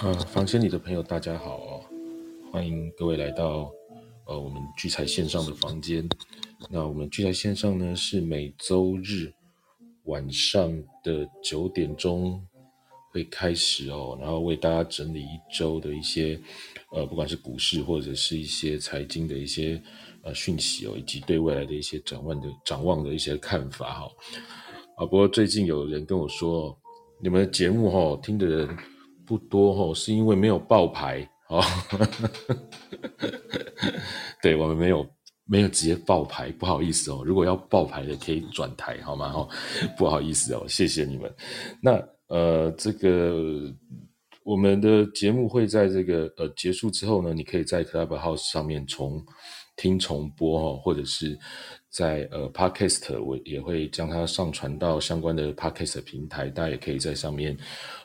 呃，房间里的朋友，大家好哦！欢迎各位来到呃我们聚财线上的房间。那我们聚财线上呢，是每周日晚上的九点钟会开始哦，然后为大家整理一周的一些呃，不管是股市或者是一些财经的一些呃讯息哦，以及对未来的一些展望的展望的一些看法哈。啊，不过最近有人跟我说，你们的节目哈听的人。不多哦，是因为没有爆牌哦。对我们没有没有直接爆牌，不好意思哦。如果要爆牌的，可以转台好吗？不好意思哦，谢谢你们。那呃，这个我们的节目会在这个呃结束之后呢，你可以在 Clubhouse 上面重听重播哈，或者是。在呃，Podcast 我也会将它上传到相关的 Podcast 平台，大家也可以在上面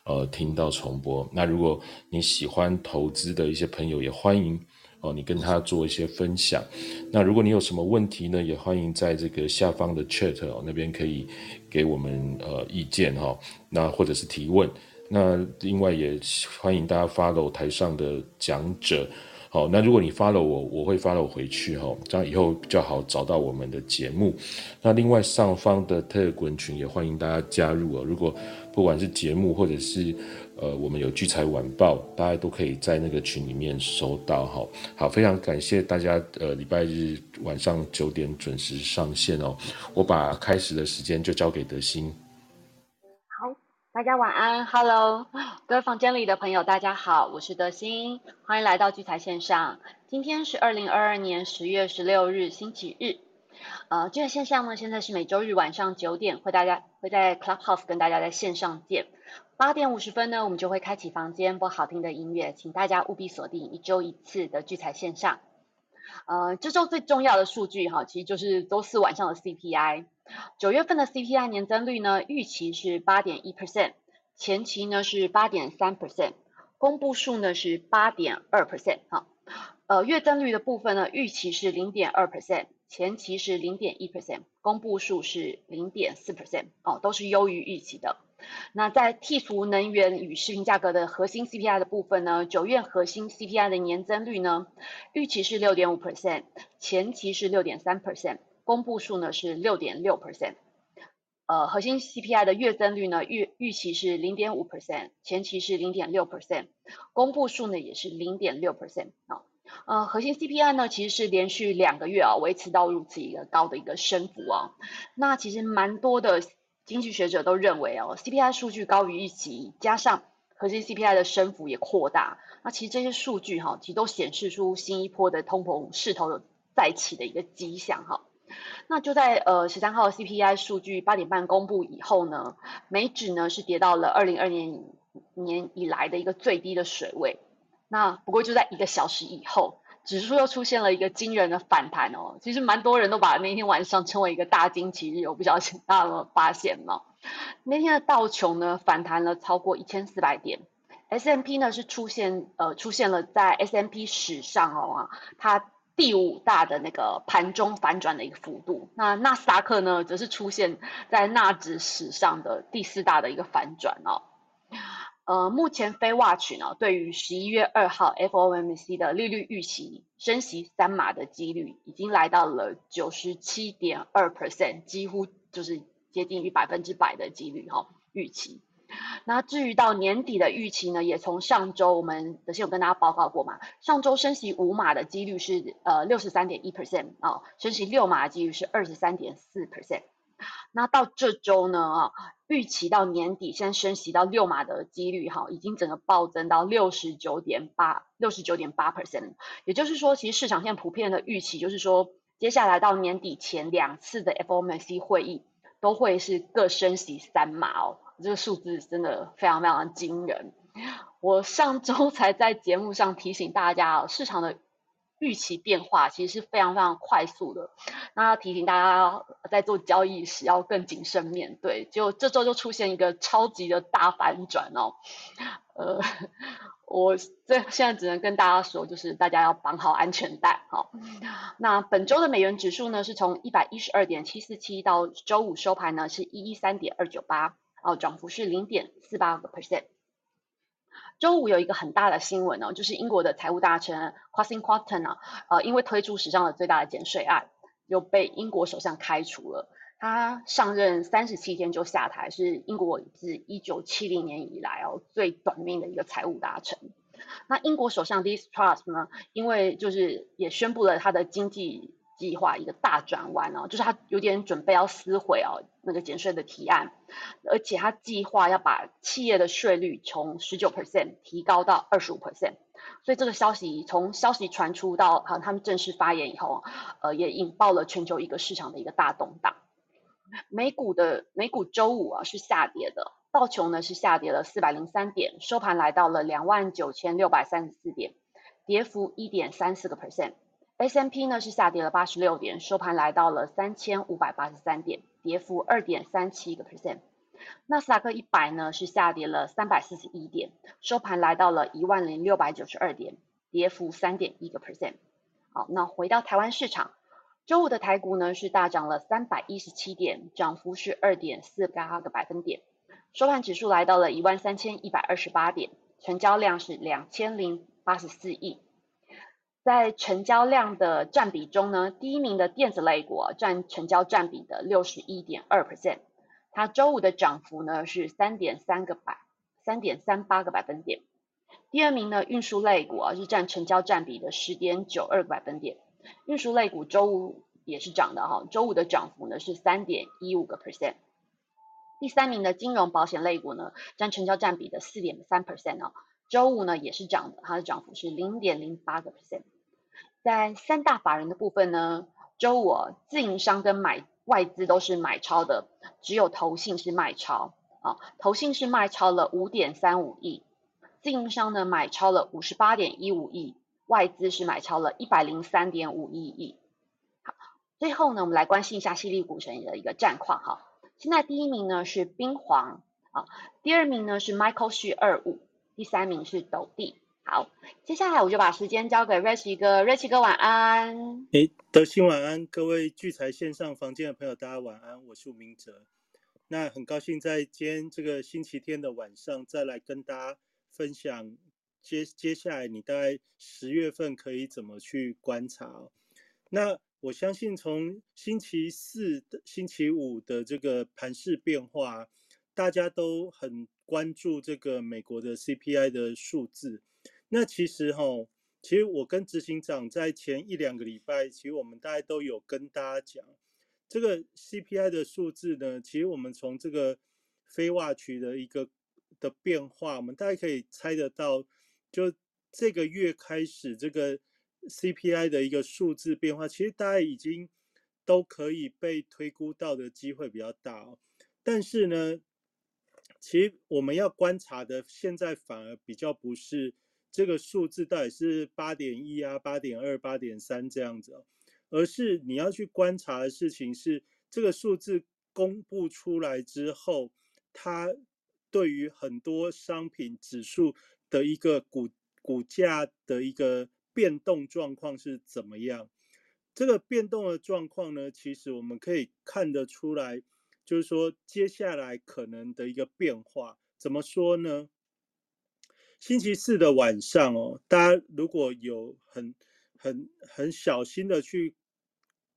呃听到重播。那如果你喜欢投资的一些朋友，也欢迎哦，你跟他做一些分享。那如果你有什么问题呢，也欢迎在这个下方的 Chat 哦那边可以给我们呃意见哈，那或者是提问。那另外也欢迎大家 follow 台上的讲者。好，那如果你发了我，我会发了回去哈，这样以后比较好找到我们的节目。那另外上方的特滚群也欢迎大家加入哦。如果不管是节目或者是呃我们有聚财晚报，大家都可以在那个群里面收到哈。好，非常感谢大家呃礼拜日晚上九点准时上线哦。我把开始的时间就交给德心。大家晚安，Hello，各位房间里的朋友，大家好，我是德心，欢迎来到聚财线上。今天是二零二二年十月十六日，星期日。呃，聚财线上呢，现在是每周日晚上九点，会大家会在 Clubhouse 跟大家在线上见。八点五十分呢，我们就会开启房间播好听的音乐，请大家务必锁定一周一次的聚财线上。呃，这周最重要的数据哈，其实就是周四晚上的 CPI。九月份的 CPI 年增率呢，预期是八点一 percent，前期呢是八点三 percent，公布数呢是八点二 percent 哈。呃，月增率的部分呢，预期是零点二 percent，前期是零点一 percent，公布数是零点四 percent 哦，都是优于预期的。那在剔除能源与食品价格的核心 CPI 的部分呢，九月核心 CPI 的年增率呢，预期是六点五 percent，前期是六点三 percent。公布数呢是六点六 percent，呃，核心 CPI 的月增率呢预预期是零点五 percent，前期是零点六 percent，公布数呢也是零点六 percent 啊，呃，核心 CPI 呢其实是连续两个月啊维持到如此一个高的一个升幅啊，那其实蛮多的经济学者都认为哦，CPI 数据高于预期，加上核心 CPI 的升幅也扩大，那其实这些数据哈其实都显示出新一波的通膨势头有再起的一个迹象哈。那就在呃十三号 CPI 数据八点半公布以后呢，美指呢是跌到了二零二年年以来的一个最低的水位。那不过就在一个小时以后，指数又出现了一个惊人的反弹哦。其实蛮多人都把那天晚上称为一个大惊奇日，我不知道大家有没有发现吗？那天的道琼呢反弹了超过一千四百点，S M P 呢是出现呃出现了在 S M P 史上哦啊它。第五大的那个盘中反转的一个幅度，那纳斯达克呢，则是出现在纳指史上的第四大的一个反转哦。呃，目前非 watch 呢，对于十一月二号 FOMC 的利率预期升息三码的几率，已经来到了九十七点二 percent，几乎就是接近于百分之百的几率哈，预期。那至于到年底的预期呢，也从上周我们之前有跟大家报告过嘛，上周升息五码的几率是呃六十三点一 percent 啊，升息六码的几率是二十三点四 percent。那到这周呢啊，预期到年底现在升息到六码的几率哈，已经整个暴增到六十九点八六十九点八 percent。也就是说，其实市场现在普遍的预期就是说，接下来到年底前两次的 FOMC 会议都会是各升息三码哦。这个数字真的非常非常惊人。我上周才在节目上提醒大家，市场的预期变化其实是非常非常快速的。那提醒大家在做交易时要更谨慎面对。就这周就出现一个超级的大反转哦。呃，我这现在只能跟大家说，就是大家要绑好安全带。好，那本周的美元指数呢，是从一百一十二点七四七到周五收盘呢是一一三点二九八。哦，涨幅是零点四八个 percent。周五有一个很大的新闻哦，就是英国的财务大臣 Quassin Quatten 啊，呃，因为推出史上的最大的减税案，又被英国首相开除了。他上任三十七天就下台，是英国自一九七零年以来哦最短命的一个财务大臣。那英国首相 Distrust 呢，因为就是也宣布了他的经济。计划一个大转弯哦，就是他有点准备要撕毁哦那个减税的提案，而且他计划要把企业的税率从十九 percent 提高到二十五 percent，所以这个消息从消息传出到哈他们正式发言以后，呃也引爆了全球一个市场的一个大动荡。美股的美股周五啊是下跌的，道琼呢是下跌了四百零三点，收盘来到了两万九千六百三十四点，跌幅一点三四个 percent。S M P 呢是下跌了八十六点，收盘来到了三千五百八十三点，跌幅二点三七个 percent。纳斯达克一百呢是下跌了三百四十一点，收盘来到了一万零六百九十二点，跌幅三点一个 percent。好，那回到台湾市场，周五的台股呢是大涨了三百一十七点，涨幅是二点四八个百分点，收盘指数来到了一万三千一百二十八点，成交量是两千零八十四亿。在成交量的占比中呢，第一名的电子类股占成交占比的六十一点二 percent，它周五的涨幅呢是三点三个百三点三八个百分点。第二名呢，运输类股啊是占成交占比的十点九二个百分点，运输类股周五也是涨的哈，周五的涨幅呢是三点一五个 percent。第三名的金融保险类股呢，占成交占比的四点三 percent 哦，周五呢也是涨的，它的涨幅是零点零八个 percent。在三大法人的部分呢，周五自营商跟买外资都是买超的，只有投信是卖超啊，投信是卖超了五点三五亿，自营商呢买超了五十八点一五亿，外资是买超了一百零三点五一亿。好，最后呢，我们来关心一下犀利股神的一个战况哈。现在第一名呢是冰皇啊，第二名呢是 Michael 旭二五，第三名是斗地。好，接下来我就把时间交给 Rich 哥，Rich 哥晚安。哎，德兴晚安，各位聚财线上房间的朋友，大家晚安，我是吴明哲。那很高兴在今天这个星期天的晚上，再来跟大家分享接接下来你大概十月份可以怎么去观察。那我相信从星期四的、星期五的这个盘势变化，大家都很关注这个美国的 CPI 的数字。那其实哈，其实我跟执行长在前一两个礼拜，其实我们大家都有跟大家讲，这个 CPI 的数字呢，其实我们从这个非挖区的一个的变化，我们大家可以猜得到，就这个月开始这个 CPI 的一个数字变化，其实大家已经都可以被推估到的机会比较大哦。但是呢，其实我们要观察的，现在反而比较不是。这个数字到底是八点一啊、八点二、八点三这样子，而是你要去观察的事情是，这个数字公布出来之后，它对于很多商品指数的一个股股价的一个变动状况是怎么样？这个变动的状况呢，其实我们可以看得出来，就是说接下来可能的一个变化，怎么说呢？星期四的晚上哦，大家如果有很很很小心的去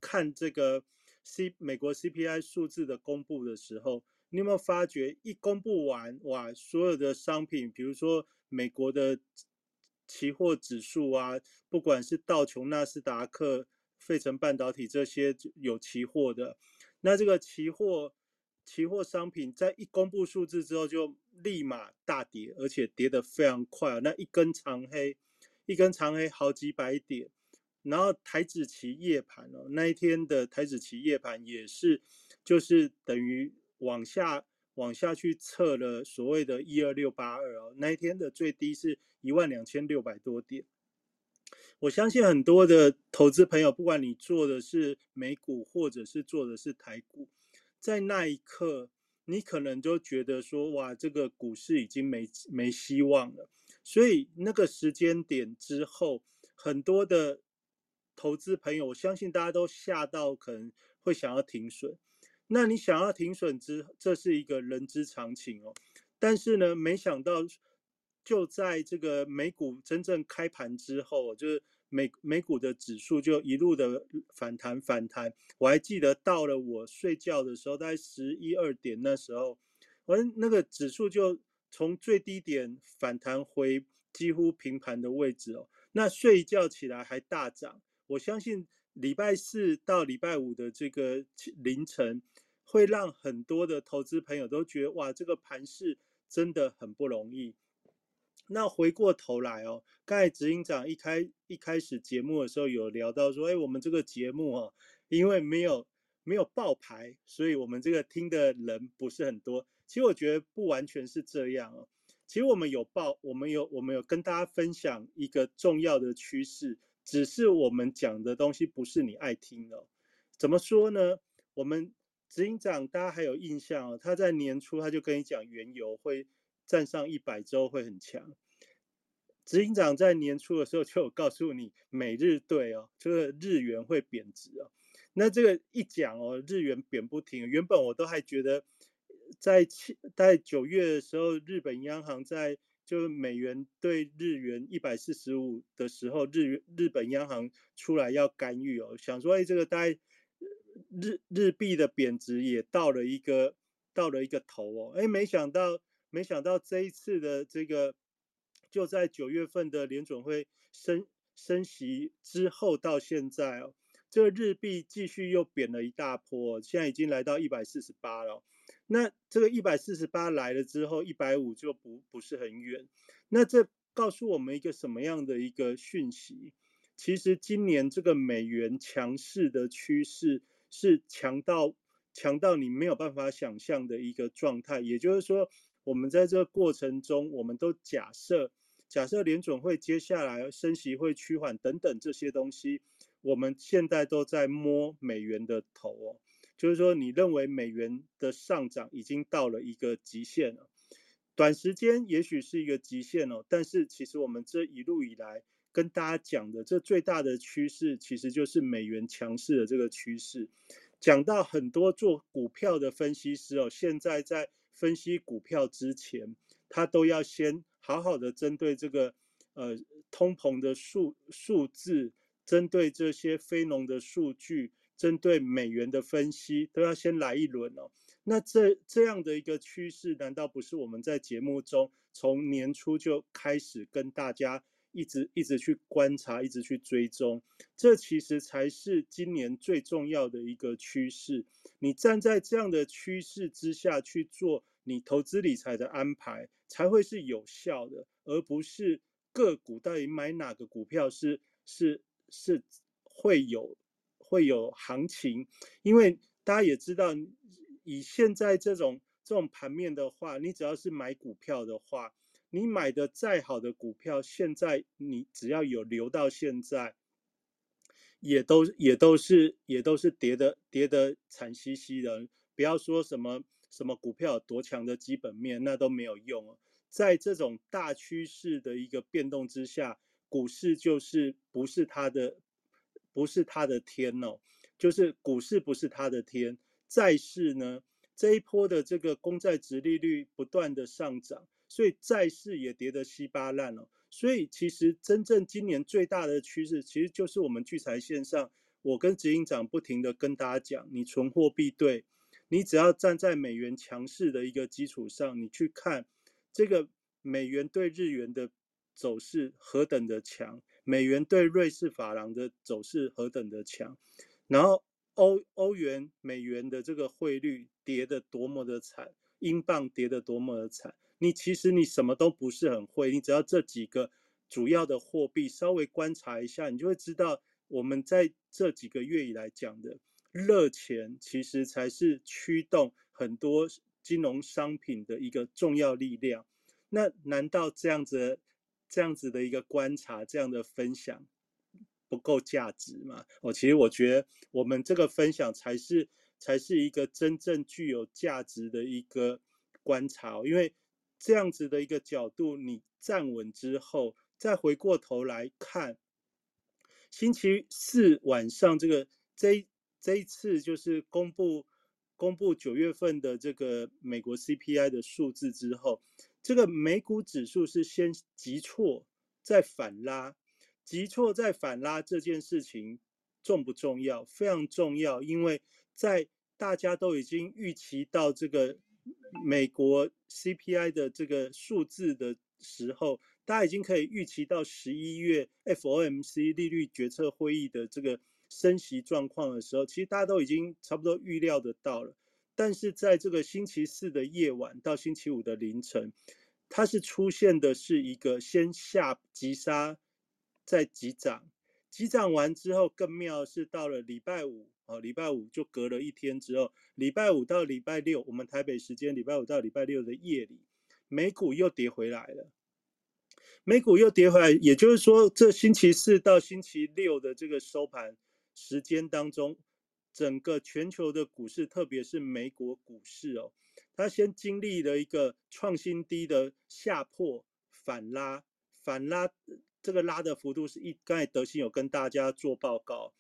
看这个 C 美国 CPI 数字的公布的时候，你有没有发觉一公布完哇，所有的商品，比如说美国的期货指数啊，不管是道琼、纳斯达克、费城半导体这些有期货的，那这个期货。期货商品在一公布数字之后，就立马大跌，而且跌得非常快啊。那一根长黑，一根长黑好几百点。然后台指期夜盘哦，那一天的台指期夜盘也是，就是等于往下往下去测了所谓的一二六八二哦，那一天的最低是一万两千六百多点。我相信很多的投资朋友，不管你做的是美股或者是做的是台股。在那一刻，你可能就觉得说，哇，这个股市已经没没希望了。所以那个时间点之后，很多的投资朋友，我相信大家都吓到，可能会想要停损。那你想要停损之，这是一个人之常情哦。但是呢，没想到就在这个美股真正开盘之后，就是美美股的指数就一路的反弹反弹。我还记得到了我睡觉的时候，大概十一二点那时候，我那个指数就从最低点反弹回几乎平盘的位置哦。那睡一觉起来还大涨，我相信礼拜四到礼拜五的这个凌晨，会让很多的投资朋友都觉得哇，这个盘势真的很不容易。那回过头来哦，刚才执行长一开一开始节目的时候有聊到说，哎，我们这个节目哦，因为没有没有爆牌，所以我们这个听的人不是很多。其实我觉得不完全是这样哦。其实我们有报，我们有我们有跟大家分享一个重要的趋势，只是我们讲的东西不是你爱听的。怎么说呢？我们执行长大家还有印象哦，他在年初他就跟你讲原油会站上一百周会很强。执行长在年初的时候就有告诉你，美日对哦，这个日元会贬值哦。那这个一讲哦，日元贬不停，原本我都还觉得。在七在九月的时候，日本央行在就是美元对日元一百四十五的时候，日日本央行出来要干预哦，想说哎，这个大概日日币的贬值也到了一个到了一个头哦，哎，没想到没想到这一次的这个就在九月份的联准会升升息之后到现在哦，这个日币继续又贬了一大波，现在已经来到一百四十八了。那这个一百四十八来了之后，一百五就不不是很远。那这告诉我们一个什么样的一个讯息？其实今年这个美元强势的趋势是强到强到你没有办法想象的一个状态。也就是说，我们在这个过程中，我们都假设假设联准会接下来升息会趋缓等等这些东西，我们现在都在摸美元的头哦。就是说，你认为美元的上涨已经到了一个极限了，短时间也许是一个极限哦，但是其实我们这一路以来跟大家讲的这最大的趋势，其实就是美元强势的这个趋势。讲到很多做股票的分析师哦，现在在分析股票之前，他都要先好好的针对这个呃通膨的数数字，针对这些非农的数据。针对美元的分析都要先来一轮哦。那这这样的一个趋势，难道不是我们在节目中从年初就开始跟大家一直一直去观察、一直去追踪？这其实才是今年最重要的一个趋势。你站在这样的趋势之下去做你投资理财的安排，才会是有效的，而不是个股到底买哪个股票是是是会有。会有行情，因为大家也知道，以现在这种这种盘面的话，你只要是买股票的话，你买的再好的股票，现在你只要有留到现在，也都也都是也都是跌的跌的惨兮兮的。不要说什么什么股票有多强的基本面，那都没有用在这种大趋势的一个变动之下，股市就是不是它的。不是它的天哦，就是股市不是它的天，债市呢这一波的这个公债值利率不断的上涨，所以债市也跌得稀巴烂了。所以其实真正今年最大的趋势，其实就是我们聚财线上，我跟执行长不停的跟大家讲，你存货币对，你只要站在美元强势的一个基础上，你去看这个美元对日元的走势何等的强。美元对瑞士法郎的走势何等的强，然后欧欧元、美元的这个汇率跌得多么的惨，英镑跌得多么的惨。你其实你什么都不是很会，你只要这几个主要的货币稍微观察一下，你就会知道我们在这几个月以来讲的热钱，其实才是驱动很多金融商品的一个重要力量。那难道这样子？这样子的一个观察，这样的分享不够价值吗？我其实我觉得我们这个分享才是才是一个真正具有价值的一个观察，因为这样子的一个角度，你站稳之后，再回过头来看，星期四晚上这个这这一次就是公布公布九月份的这个美国 CPI 的数字之后。这个美股指数是先急挫再反拉，急挫再反拉这件事情重不重要？非常重要，因为在大家都已经预期到这个美国 CPI 的这个数字的时候，大家已经可以预期到十一月 FOMC 利率决策会议的这个升息状况的时候，其实大家都已经差不多预料得到了。但是在这个星期四的夜晚到星期五的凌晨，它是出现的是一个先下急杀，再急涨，急涨完之后更妙是到了礼拜五，哦，礼拜五就隔了一天之后，礼拜五到礼拜六，我们台北时间礼拜五到礼拜六的夜里，美股又跌回来了，美股又跌回来，也就是说这星期四到星期六的这个收盘时间当中。整个全球的股市，特别是美国股市哦，它先经历了一个创新低的下破反拉，反拉这个拉的幅度是一，刚才德兴有跟大家做报告，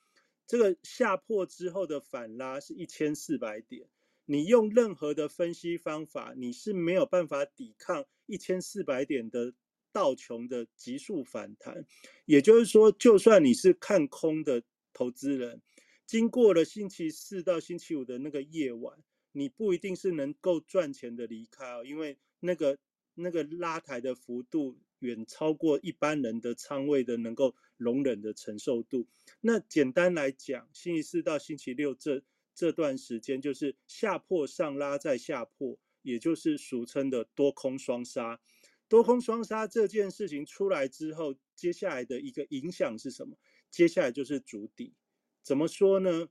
这个下破之后的反拉是一千四百点，你用任何的分析方法，你是没有办法抵抗一千四百点的道琼的急速反弹，也就是说，就算你是看空的投资人。经过了星期四到星期五的那个夜晚，你不一定是能够赚钱的离开哦，因为那个那个拉抬的幅度远超过一般人的仓位的能够容忍的承受度。那简单来讲，星期四到星期六这这段时间就是下破上拉再下破，也就是俗称的多空双杀。多空双杀这件事情出来之后，接下来的一个影响是什么？接下来就是筑底。怎么说呢？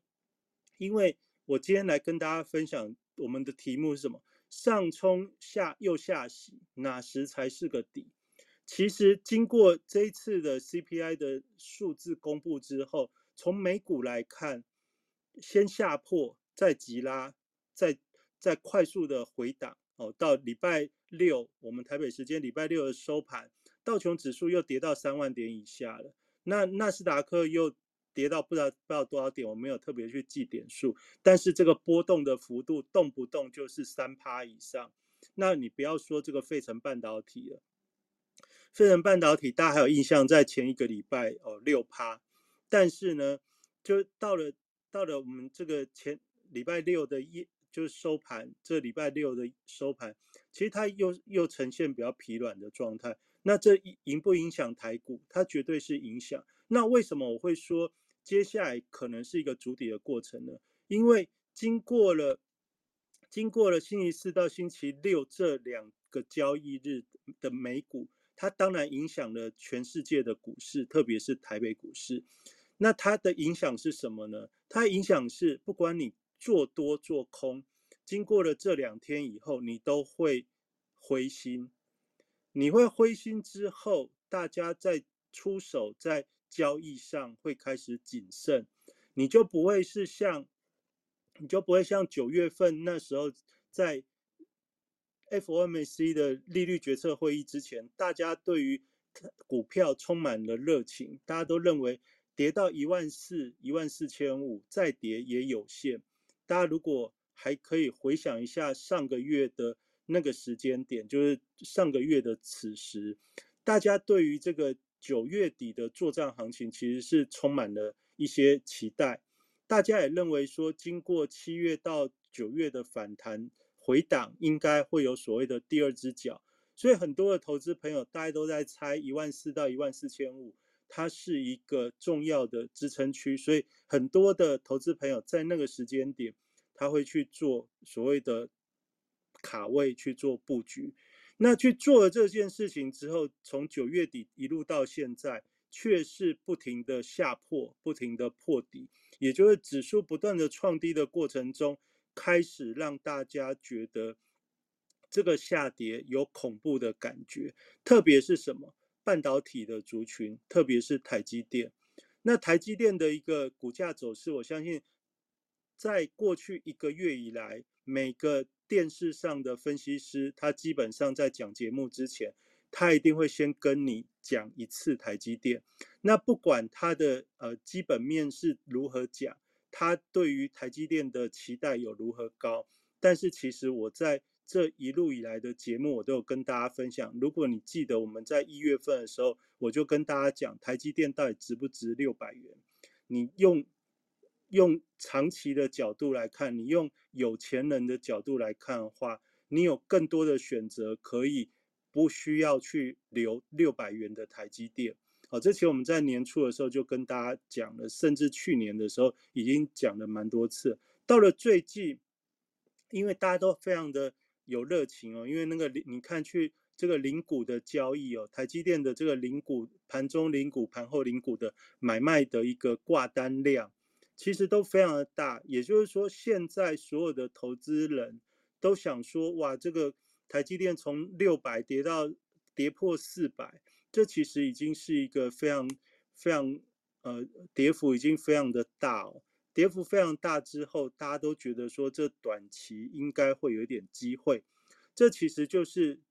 因为我今天来跟大家分享我们的题目是什么？上冲下又下洗，哪时才是个底？其实经过这一次的 CPI 的数字公布之后，从美股来看，先下破，再急拉，再再快速的回档哦。到礼拜六，我们台北时间礼拜六的收盘，道琼指数又跌到三万点以下了。那纳斯达克又。跌到不知道不知道多少点，我没有特别去记点数，但是这个波动的幅度动不动就是三趴以上。那你不要说这个费城半导体了，费城半导体大家还有印象，在前一个礼拜哦六趴，但是呢，就到了到了我们这个前礼拜六的夜就是收盘，这礼拜六的收盘，其实它又又呈现比较疲软的状态。那这影不影响台股？它绝对是影响。那为什么我会说？接下来可能是一个筑底的过程呢，因为经过了经过了星期四到星期六这两个交易日的美股，它当然影响了全世界的股市，特别是台北股市。那它的影响是什么呢？它影响是不管你做多做空，经过了这两天以后，你都会灰心。你会灰心之后，大家在出手在。交易上会开始谨慎，你就不会是像，你就不会像九月份那时候在 FOMC 的利率决策会议之前，大家对于股票充满了热情，大家都认为跌到一万四、一万四千五再跌也有限。大家如果还可以回想一下上个月的那个时间点，就是上个月的此时，大家对于这个。九月底的作战行情其实是充满了一些期待，大家也认为说，经过七月到九月的反弹回档，应该会有所谓的第二只脚，所以很多的投资朋友大家都在猜一万四到一万四千五，它是一个重要的支撑区，所以很多的投资朋友在那个时间点，他会去做所谓的卡位去做布局。那去做了这件事情之后，从九月底一路到现在，却是不停的下破，不停的破底，也就是指数不断的创低的过程中，开始让大家觉得这个下跌有恐怖的感觉。特别是什么半导体的族群，特别是台积电。那台积电的一个股价走势，我相信在过去一个月以来，每个。电视上的分析师，他基本上在讲节目之前，他一定会先跟你讲一次台积电。那不管他的呃基本面是如何讲，他对于台积电的期待有如何高，但是其实我在这一路以来的节目，我都有跟大家分享。如果你记得我们在一月份的时候，我就跟大家讲，台积电到底值不值六百元？你用用长期的角度来看，你用有钱人的角度来看的话，你有更多的选择，可以不需要去留六百元的台积电。好，这其实我们在年初的时候就跟大家讲了，甚至去年的时候已经讲了蛮多次。到了最近，因为大家都非常的有热情哦，因为那个你看去这个零股的交易哦，台积电的这个零股盘中零股、盘后零股的买卖的一个挂单量，其实都非常的大。也就是说，现在所有的投资人都想说，哇，这个台积电从六百跌到跌破四百。这其实已经是一个非常非常呃跌幅已经非常的大哦，跌幅非常大之后，大家都觉得说这短期应该会有点机会，这其实就是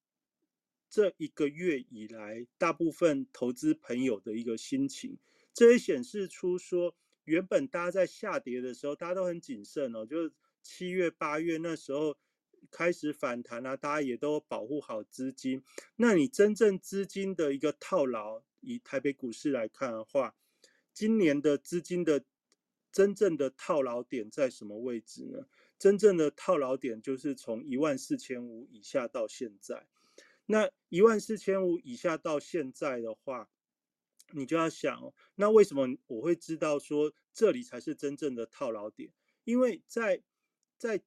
这一个月以来大部分投资朋友的一个心情，这也显示出说原本大家在下跌的时候，大家都很谨慎哦，就是七月八月那时候。开始反弹啊，大家也都保护好资金。那你真正资金的一个套牢，以台北股市来看的话，今年的资金的真正的套牢点在什么位置呢？真正的套牢点就是从一万四千五以下到现在。那一万四千五以下到现在的话，你就要想，那为什么我会知道说这里才是真正的套牢点？因为在在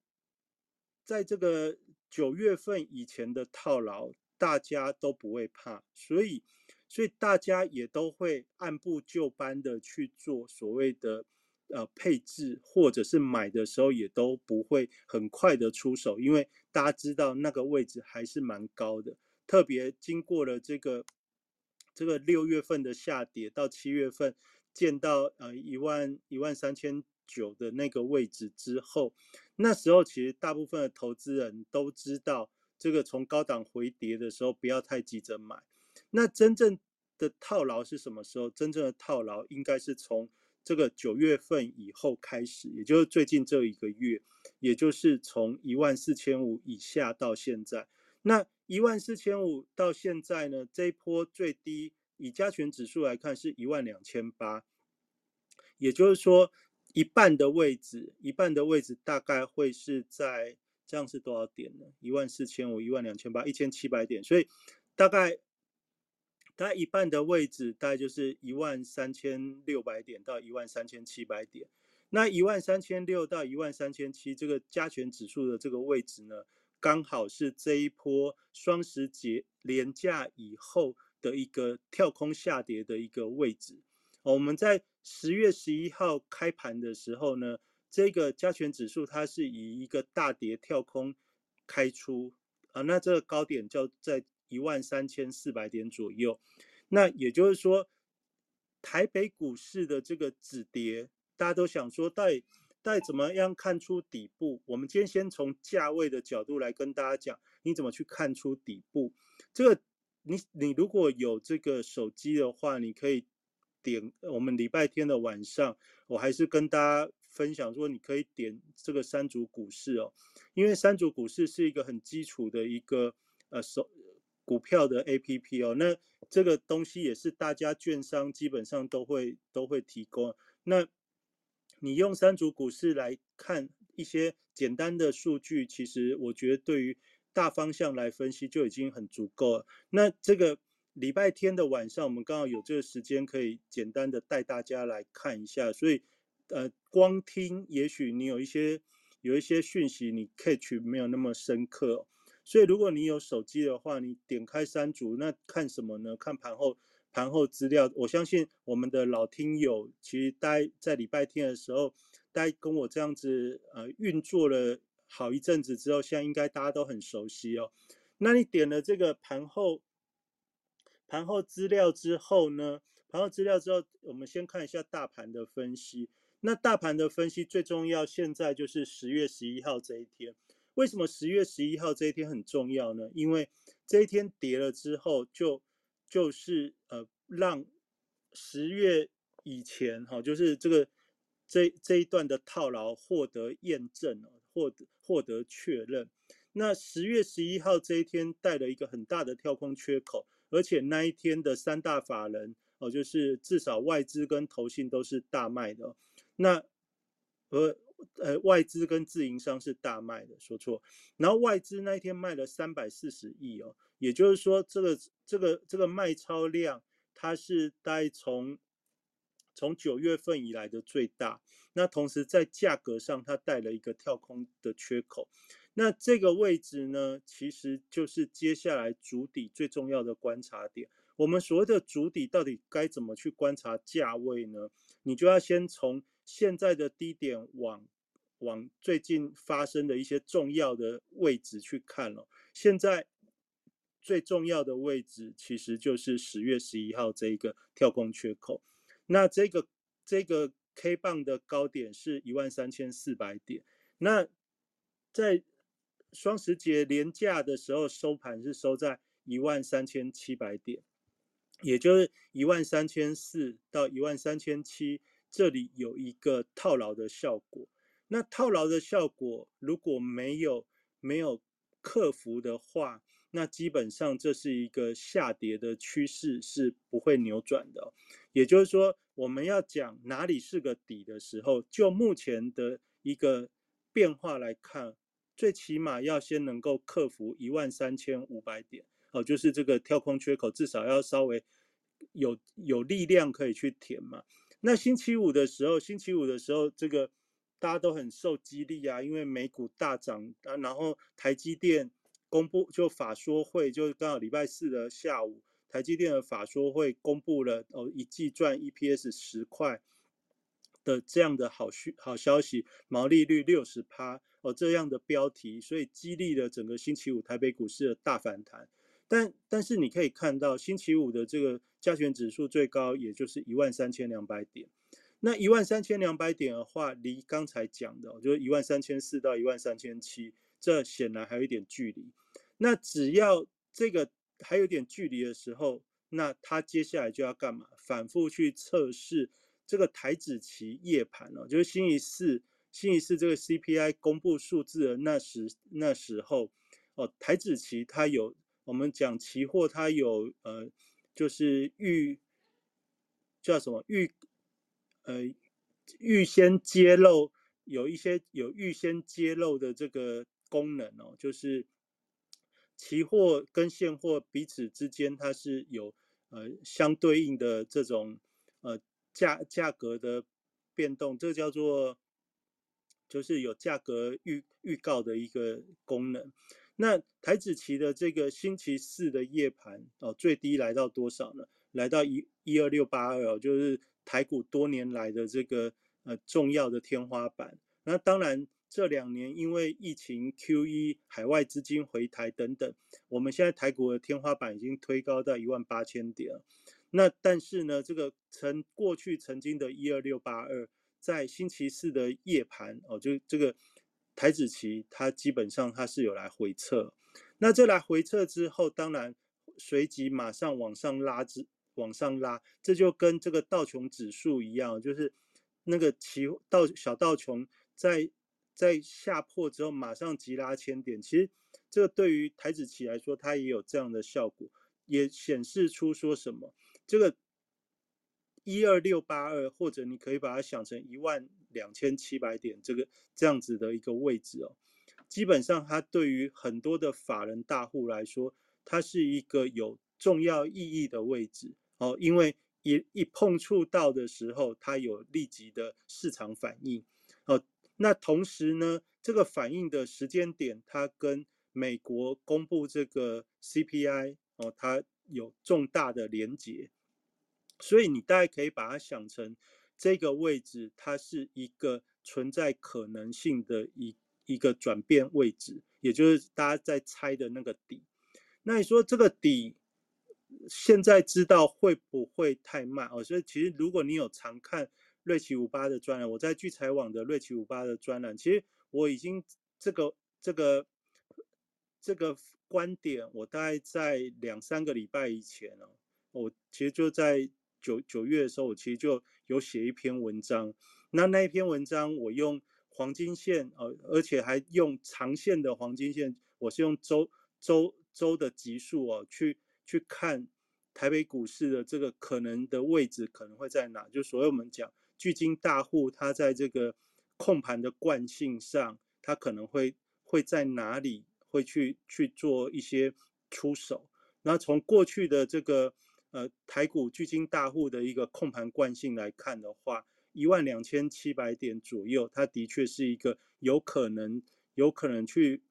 在这个九月份以前的套牢，大家都不会怕，所以，所以大家也都会按部就班的去做所谓的呃配置，或者是买的时候也都不会很快的出手，因为大家知道那个位置还是蛮高的，特别经过了这个这个六月份的下跌，到七月份见到呃一万一万三千九的那个位置之后。那时候其实大部分的投资人都知道，这个从高档回跌的时候不要太急着买。那真正的套牢是什么时候？真正的套牢应该是从这个九月份以后开始，也就是最近这一个月，也就是从一万四千五以下到现在。那一万四千五到现在呢？这一波最低以加权指数来看是一万两千八，也就是说。一半的位置，一半的位置大概会是在这样是多少点呢？一万四千五，一万两千八，一千七百点。所以大概大概一半的位置，大概就是一万三千六百点到一万三千七百点。那一万三千六到一万三千七这个加权指数的这个位置呢，刚好是这一波双十节连假以后的一个跳空下跌的一个位置。我们在十月十一号开盘的时候呢，这个加权指数它是以一个大跌跳空开出啊，那这个高点就在一万三千四百点左右。那也就是说，台北股市的这个止跌，大家都想说，到底到底怎么样看出底部？我们今天先从价位的角度来跟大家讲，你怎么去看出底部？这个你你如果有这个手机的话，你可以。点我们礼拜天的晚上，我还是跟大家分享说，你可以点这个三足股市哦，因为三足股市是一个很基础的一个呃手股票的 A P P 哦，那这个东西也是大家券商基本上都会都会提供。那你用三足股市来看一些简单的数据，其实我觉得对于大方向来分析就已经很足够了。那这个。礼拜天的晚上，我们刚好有这个时间，可以简单的带大家来看一下。所以，呃，光听也许你有一些有一些讯息，你 catch 没有那么深刻。所以，如果你有手机的话，你点开三组，那看什么呢？看盘后盘后资料。我相信我们的老听友，其实待在礼拜天的时候，待跟我这样子呃运作了好一阵子之后，现在应该大家都很熟悉哦。那你点了这个盘后。盘后资料之后呢？盘后资料之后，我们先看一下大盘的分析。那大盘的分析最重要，现在就是十月十一号这一天。为什么十月十一号这一天很重要呢？因为这一天跌了之后，就就是呃让十月以前哈，就是这个这这一段的套牢获得验证哦，获得获得确认。那十月十一号这一天带了一个很大的跳空缺口，而且那一天的三大法人哦，就是至少外资跟投信都是大卖的。那呃呃，外资跟自营商是大卖的，说错。然后外资那一天卖了三百四十亿哦，也就是说这个这个这个卖超量，它是待从从九月份以来的最大。那同时在价格上，它带了一个跳空的缺口。那这个位置呢，其实就是接下来主底最重要的观察点。我们所谓的主底到底该怎么去观察价位呢？你就要先从现在的低点往往最近发生的一些重要的位置去看了。现在最重要的位置其实就是十月十一号这一个跳空缺口。那这个这个 K 棒的高点是一万三千四百点。那在双十节连假的时候收盘是收在一万三千七百点。也就是一万三千四到一万三千七，这里有一个套牢的效果。那套牢的效果如果没有没有克服的话，那基本上这是一个下跌的趋势是不会扭转的。也就是说，我们要讲哪里是个底的时候，就目前的一个变化来看，最起码要先能够克服一万三千五百点。哦，就是这个跳空缺口，至少要稍微有有力量可以去填嘛。那星期五的时候，星期五的时候，这个大家都很受激励啊，因为美股大涨啊，然后台积电公布就法说会，就是刚好礼拜四的下午，台积电的法说会公布了哦，一季赚 EPS 十块的这样的好讯好消息，毛利率六十趴哦这样的标题，所以激励了整个星期五台北股市的大反弹。但但是你可以看到，星期五的这个加权指数最高也就是一万三千两百点，那一万三千两百点的话，离刚才讲的，就是一万三千四到一万三千七，这显然还有一点距离。那只要这个还有点距离的时候，那它接下来就要干嘛？反复去测试这个台子期夜盘哦，就是星期四，星期四这个 CPI 公布数字的那时那时候哦，台子期它有。我们讲期货，它有呃，就是预叫什么预呃预先揭露，有一些有预先揭露的这个功能哦，就是期货跟现货彼此之间它是有呃相对应的这种呃价价格的变动，这叫做就是有价格预预告的一个功能。那台子期的这个星期四的夜盘哦，最低来到多少呢？来到一一二六八二哦，就是台股多年来的这个呃重要的天花板。那当然这两年因为疫情、Q E、海外资金回台等等，我们现在台股的天花板已经推高到一万八千点了。那但是呢，这个曾过去曾经的一二六八二，在星期四的夜盘哦，就这个。台子期它基本上它是有来回撤，那这来回撤之后，当然随即马上往上拉之往上拉，这就跟这个道琼指数一样，就是那个期道小道琼在在下破之后马上急拉千点，其实这个对于台子期来说，它也有这样的效果，也显示出说什么这个。一二六八二，或者你可以把它想成一万两千七百点这个这样子的一个位置哦。基本上，它对于很多的法人大户来说，它是一个有重要意义的位置哦。因为一一碰触到的时候，它有立即的市场反应哦。那同时呢，这个反应的时间点，它跟美国公布这个 CPI 哦，它有重大的连结。所以你大概可以把它想成这个位置，它是一个存在可能性的一一个转变位置，也就是大家在猜的那个底。那你说这个底现在知道会不会太慢哦？所以其实如果你有常看瑞奇五八的专栏，我在聚财网的瑞奇五八的专栏，其实我已经这个这个这个观点，我大概在两三个礼拜以前哦，我其实就在。九九月的时候，我其实就有写一篇文章。那那一篇文章，我用黄金线，呃，而且还用长线的黄金线，我是用周周周的级数哦去去看台北股市的这个可能的位置可能会在哪，就所谓我们讲巨金大户它在这个控盘的惯性上，它可能会会在哪里会去去做一些出手。那从过去的这个呃台股巨金大户的一个控盘惯性来看的话，一万两千七百点左右，它的确是一个有可能有可能去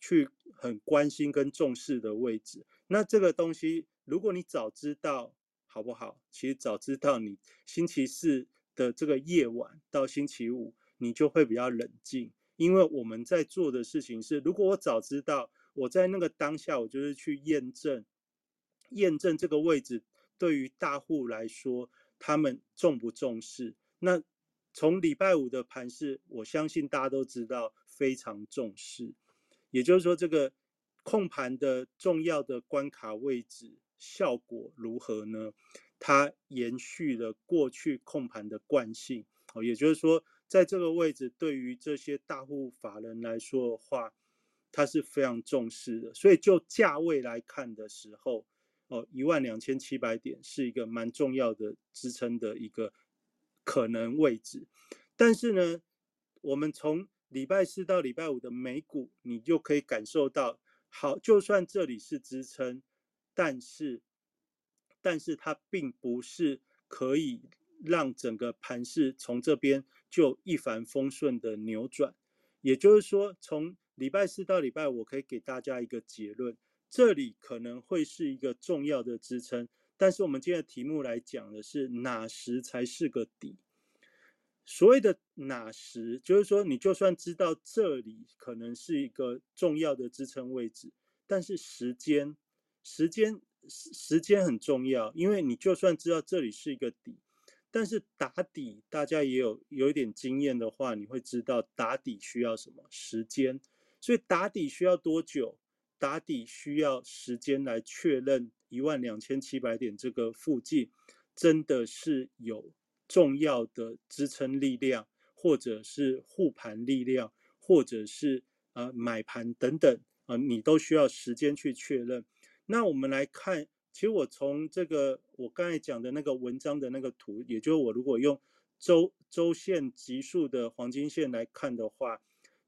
去很关心跟重视的位置。那这个东西，如果你早知道好不好？其实早知道，你星期四的这个夜晚到星期五，你就会比较冷静，因为我们在做的事情是，如果我早知道，我在那个当下，我就是去验证。验证这个位置对于大户来说，他们重不重视？那从礼拜五的盘势，我相信大家都知道非常重视。也就是说，这个控盘的重要的关卡位置效果如何呢？它延续了过去控盘的惯性哦。也就是说，在这个位置对于这些大户法人来说的话，它是非常重视的。所以就价位来看的时候。哦，一万两千七百点是一个蛮重要的支撑的一个可能位置，但是呢，我们从礼拜四到礼拜五的美股，你就可以感受到，好，就算这里是支撑，但是，但是它并不是可以让整个盘势从这边就一帆风顺的扭转，也就是说，从礼拜四到礼拜五，我可以给大家一个结论。这里可能会是一个重要的支撑，但是我们今天的题目来讲的是哪时才是个底？所谓的哪时，就是说你就算知道这里可能是一个重要的支撑位置，但是时间、时间、时间很重要，因为你就算知道这里是一个底，但是打底，大家也有有一点经验的话，你会知道打底需要什么时间，所以打底需要多久？打底需要时间来确认一万两千七百点这个附近真的是有重要的支撑力量，或者是护盘力量，或者是呃买盘等等啊，你都需要时间去确认。那我们来看，其实我从这个我刚才讲的那个文章的那个图，也就是我如果用周周线级数的黄金线来看的话。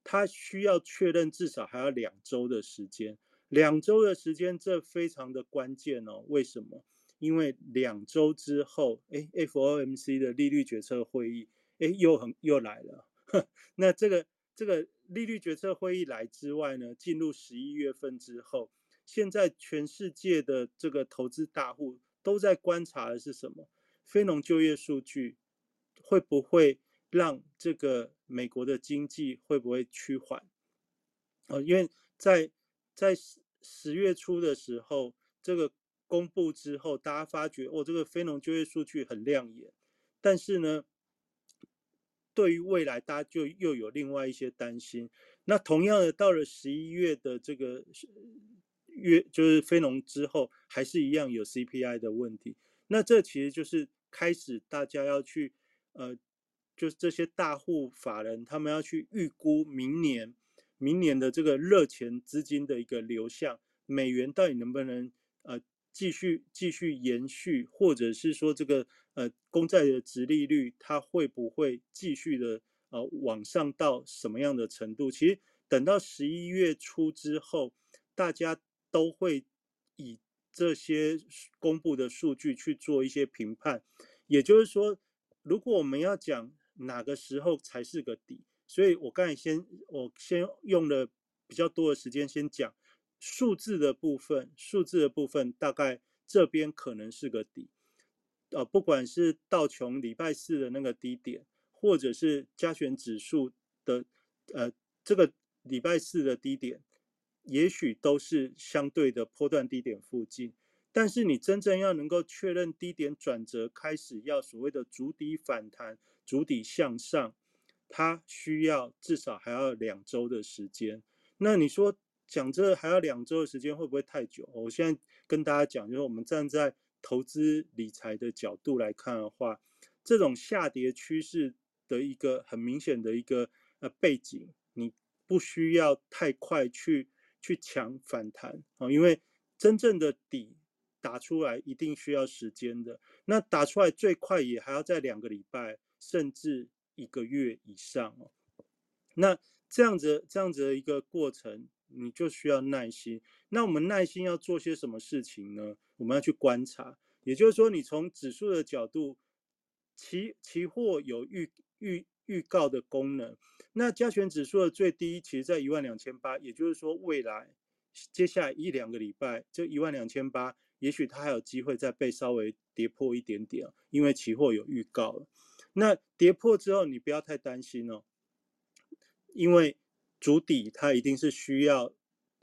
它需要确认至少还要两周的时间，两周的时间这非常的关键哦。为什么？因为两周之后，哎，FOMC 的利率决策会议，哎，又很又来了。那这个这个利率决策会议来之外呢，进入十一月份之后，现在全世界的这个投资大户都在观察的是什么？非农就业数据会不会？让这个美国的经济会不会趋缓？哦，因为在在十十月初的时候，这个公布之后，大家发觉哦，这个非农就业数据很亮眼。但是呢，对于未来，大家就又有另外一些担心。那同样的，到了十一月的这个月，就是非农之后，还是一样有 CPI 的问题。那这其实就是开始大家要去呃。就是这些大户法人，他们要去预估明年、明年的这个热钱资金的一个流向，美元到底能不能呃继续继续延续，或者是说这个呃公债的值利率它会不会继续的呃往上到什么样的程度？其实等到十一月初之后，大家都会以这些公布的数据去做一些评判。也就是说，如果我们要讲，哪个时候才是个底？所以我刚才先，我先用了比较多的时间先讲数字的部分。数字的部分大概这边可能是个底，呃，不管是道琼礼拜四的那个低点，或者是加权指数的呃这个礼拜四的低点，也许都是相对的波段低点附近。但是你真正要能够确认低点转折开始，要所谓的足底反弹。主底向上，它需要至少还要两周的时间。那你说讲这还要两周的时间会不会太久？我现在跟大家讲，就是我们站在投资理财的角度来看的话，这种下跌趋势的一个很明显的一个呃背景，你不需要太快去去抢反弹啊，因为真正的底打出来一定需要时间的，那打出来最快也还要在两个礼拜甚至一个月以上哦。那这样子这样子的一个过程，你就需要耐心。那我们耐心要做些什么事情呢？我们要去观察，也就是说，你从指数的角度，期期货有预预预告的功能。那加权指数的最低其实在一万两千八，也就是说，未来接下来一两个礼拜，这一万两千八，也许它还有机会再被稍微跌破一点点，因为期货有预告了。那跌破之后，你不要太担心哦。因为主底它一定是需要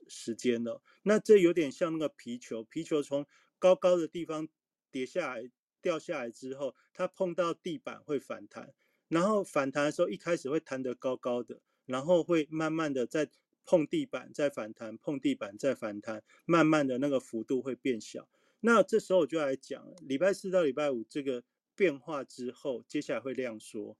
时间的，那这有点像那个皮球，皮球从高高的地方跌下来、掉下来之后，它碰到地板会反弹，然后反弹的时候一开始会弹得高高的，然后会慢慢的再碰地板再反弹，碰地板再反弹，慢慢的那个幅度会变小。那这时候我就来讲，礼拜四到礼拜五这个变化之后，接下来会量缩，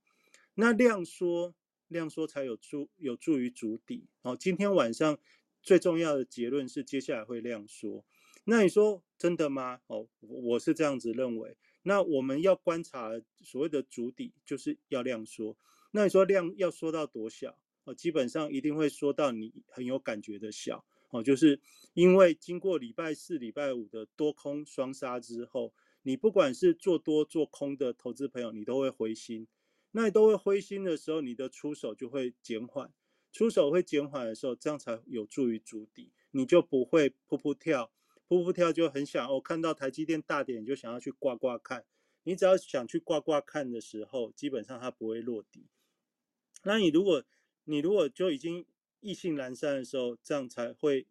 那量缩。量缩才有助有助于筑底。好，今天晚上最重要的结论是接下来会量缩。那你说真的吗？哦，我是这样子认为。那我们要观察所谓的主底，就是要量缩。那你说量要缩到多小？哦，基本上一定会说到你很有感觉的小。哦，就是因为经过礼拜四、礼拜五的多空双杀之后，你不管是做多做空的投资朋友，你都会灰心。那你都会灰心的时候，你的出手就会减缓，出手会减缓的时候，这样才有助于筑底，你就不会噗噗跳，噗噗跳就很想哦，看到台积电大点就想要去挂挂看，你只要想去挂挂看的时候，基本上它不会落底。那你如果你如果就已经意兴阑珊的时候，这样才会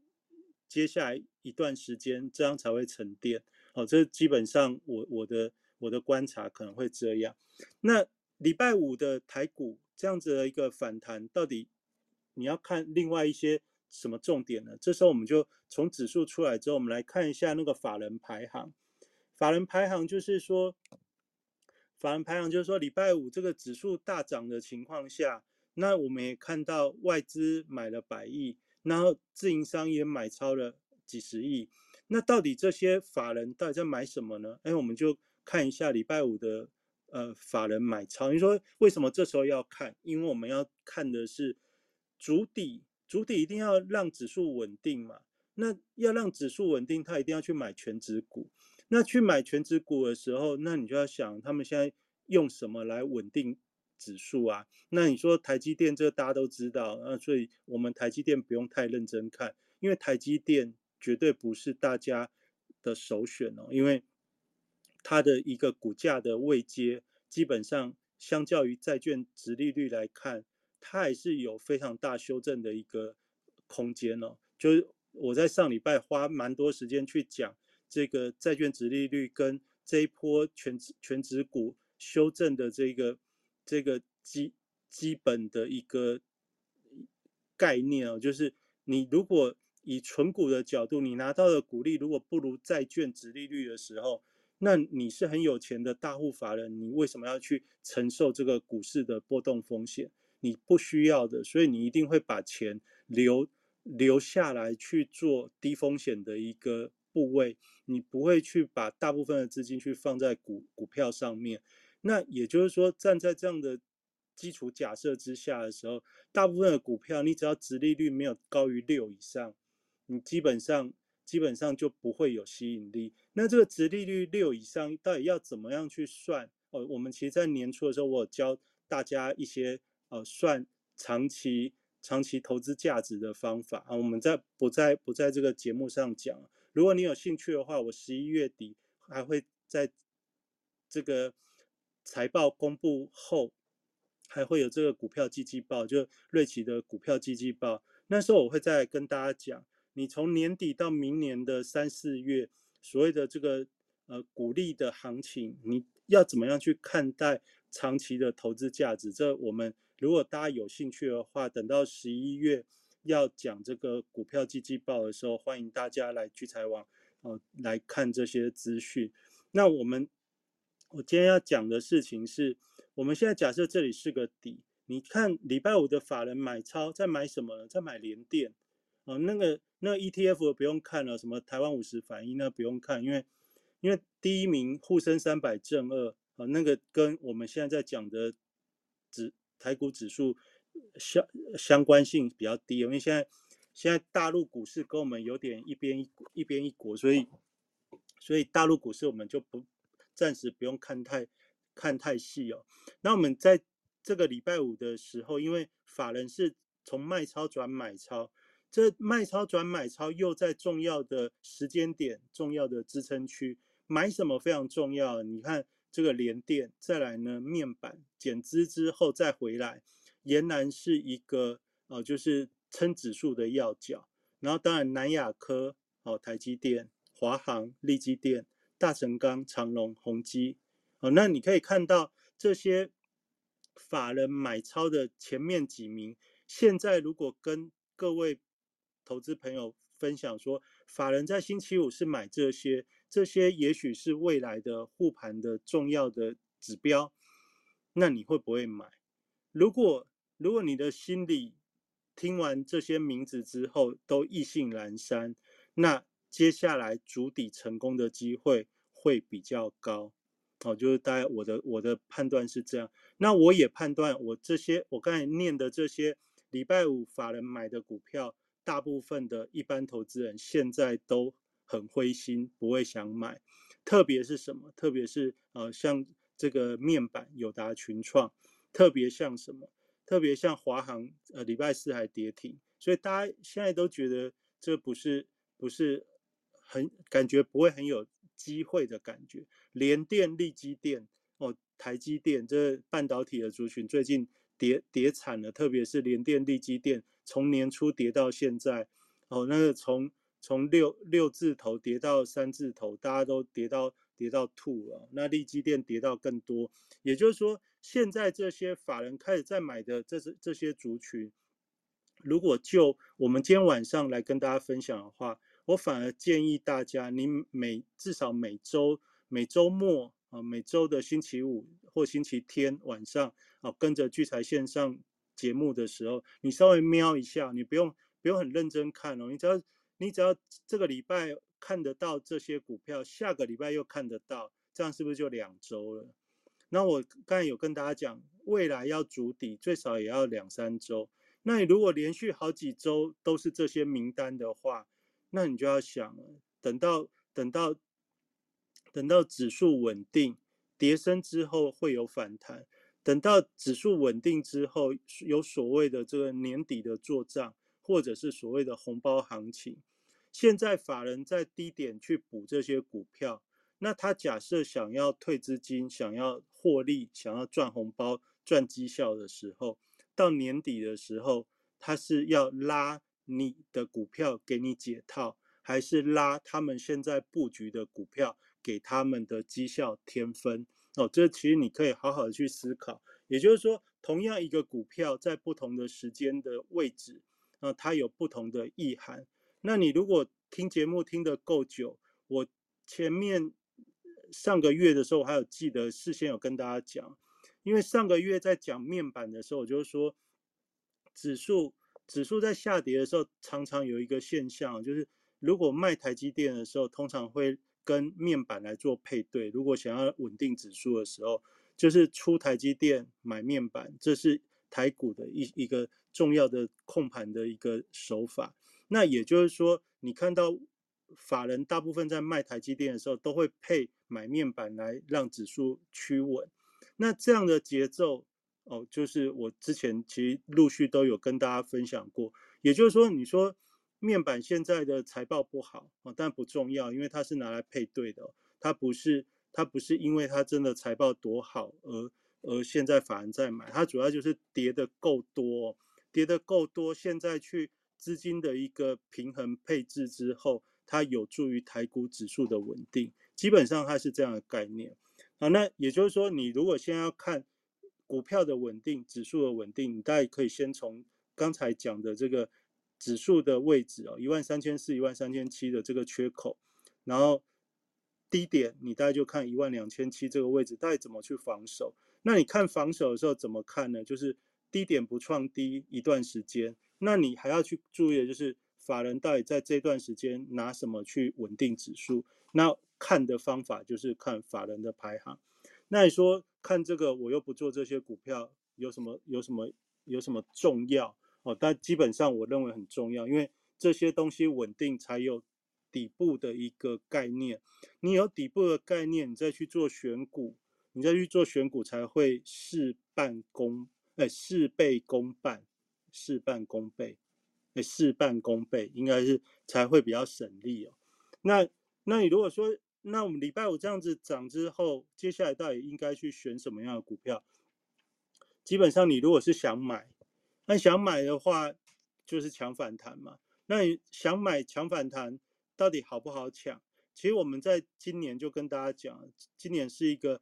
接下来一段时间，这样才会沉淀。哦，这基本上我我的我的观察可能会这样。那。礼拜五的台股这样子的一个反弹，到底你要看另外一些什么重点呢？这时候我们就从指数出来之后，我们来看一下那个法人排行。法人排行就是说，法人排行就是说，礼拜五这个指数大涨的情况下，那我们也看到外资买了百亿，然后自营商也买超了几十亿。那到底这些法人到底在买什么呢？哎，我们就看一下礼拜五的。呃，法人买超，你说为什么这时候要看？因为我们要看的是主底，主底一定要让指数稳定嘛。那要让指数稳定，他一定要去买全指股。那去买全指股的时候，那你就要想，他们现在用什么来稳定指数啊？那你说台积电，这大家都知道，那所以我们台积电不用太认真看，因为台积电绝对不是大家的首选哦，因为。它的一个股价的位阶，基本上相较于债券值利率来看，它还是有非常大修正的一个空间哦。就是我在上礼拜花蛮多时间去讲这个债券值利率跟这一波全全指股修正的这个这个基基本的一个概念哦，就是你如果以纯股的角度，你拿到的股利如果不如债券值利率的时候，那你是很有钱的大户法人，你为什么要去承受这个股市的波动风险？你不需要的，所以你一定会把钱留留下来去做低风险的一个部位，你不会去把大部分的资金去放在股股票上面。那也就是说，站在这样的基础假设之下的时候，大部分的股票，你只要殖利率没有高于六以上，你基本上。基本上就不会有吸引力。那这个值利率六以上到底要怎么样去算？哦，我们其实，在年初的时候，我有教大家一些呃算长期长期投资价值的方法啊。我们在不在不在这个节目上讲？如果你有兴趣的话，我十一月底还会在这个财报公布后，还会有这个股票基金报，就瑞奇的股票基金报。那时候我会再跟大家讲。你从年底到明年的三四月，所谓的这个呃股利的行情，你要怎么样去看待长期的投资价值？这我们如果大家有兴趣的话，等到十一月要讲这个股票基金报的时候，欢迎大家来聚财网呃来看这些资讯。那我们我今天要讲的事情是，我们现在假设这里是个底，你看礼拜五的法人买超在买什么？在买联电哦，那个。那 ETF 不用看了，什么台湾五十反应那不用看，因为因为第一名沪深三百正二啊，那个跟我们现在在讲的指台股指数相相关性比较低，因为现在现在大陆股市跟我们有点一边一一边一国，所以所以大陆股市我们就不暂时不用看太看太细哦。那我们在这个礼拜五的时候，因为法人是从卖超转买超。这卖超转买超又在重要的时间点、重要的支撑区买什么非常重要。你看这个联电，再来呢面板减资之后再回来，仍然是一个呃就是撑指数的要角。然后当然南亚科、哦台积电、华航、力基电、大成钢、长隆、宏基，哦那你可以看到这些法人买超的前面几名，现在如果跟各位。投资朋友分享说，法人在星期五是买这些，这些也许是未来的护盘的重要的指标，那你会不会买？如果如果你的心里听完这些名字之后都意兴阑珊，那接下来主底成功的机会会比较高。哦，就是大概我的我的判断是这样。那我也判断我这些我刚才念的这些礼拜五法人买的股票。大部分的一般投资人现在都很灰心，不会想买。特别是什么？特别是呃，像这个面板友达群创，特别像什么？特别像华航，呃，礼拜四还跌停，所以大家现在都觉得这不是不是很感觉不会很有机会的感觉。联电、力基电、哦，台积电这半导体的族群最近跌跌惨了，特别是联电、力基电。从年初跌到现在，哦，那个从从六六字头跌到三字头，大家都跌到跌到吐了。那利基电跌到更多，也就是说，现在这些法人开始在买的这是这些族群，如果就我们今天晚上来跟大家分享的话，我反而建议大家，你每至少每周每周末啊，每周的星期五或星期天晚上啊，跟着聚财线上。节目的时候，你稍微瞄一下，你不用不用很认真看哦。你只要你只要这个礼拜看得到这些股票，下个礼拜又看得到，这样是不是就两周了？那我刚才有跟大家讲，未来要筑底，最少也要两三周。那你如果连续好几周都是这些名单的话，那你就要想，等到等到等到指数稳定，跌升之后会有反弹。等到指数稳定之后，有所谓的这个年底的做账，或者是所谓的红包行情。现在法人在低点去补这些股票，那他假设想要退资金、想要获利、想要赚红包、赚绩效的时候，到年底的时候，他是要拉你的股票给你解套，还是拉他们现在布局的股票给他们的绩效添分？哦，这其实你可以好好的去思考。也就是说，同样一个股票在不同的时间的位置，啊，它有不同的意涵。那你如果听节目听得够久，我前面上个月的时候还有记得事先有跟大家讲，因为上个月在讲面板的时候，我就说指数指数在下跌的时候，常常有一个现象，就是如果卖台积电的时候，通常会。跟面板来做配对，如果想要稳定指数的时候，就是出台积电买面板，这是台股的一一个重要的控盘的一个手法。那也就是说，你看到法人大部分在卖台积电的时候，都会配买面板来让指数趋稳。那这样的节奏，哦，就是我之前其实陆续都有跟大家分享过。也就是说，你说。面板现在的财报不好啊，但不重要，因为它是拿来配对的，它不是它不是因为它真的财报多好而而现在法人在买，它主要就是跌的够多，跌的够多，现在去资金的一个平衡配置之后，它有助于台股指数的稳定，基本上它是这样的概念啊。那也就是说，你如果先要看股票的稳定，指数的稳定，你大概可以先从刚才讲的这个。指数的位置哦，一万三千四、一万三千七的这个缺口，然后低点你大概就看一万两千七这个位置，大概怎么去防守？那你看防守的时候怎么看呢？就是低点不创低一段时间，那你还要去注意的就是法人到底在这段时间拿什么去稳定指数？那看的方法就是看法人的排行。那你说看这个，我又不做这些股票，有什么有什么有什么重要哦？但基本上我认为很重要，因为这些东西稳定才有底部的一个概念。你有底部的概念，你再去做选股，你再去做选股才会事半功，哎，事倍功半，事半功倍哎。事半功倍，应该是才会比较省力哦。那那你如果说，那我们礼拜五这样子涨之后，接下来到底应该去选什么样的股票？基本上，你如果是想买，那想买的话，就是抢反弹嘛。那你想买抢反弹，到底好不好抢？其实我们在今年就跟大家讲，今年是一个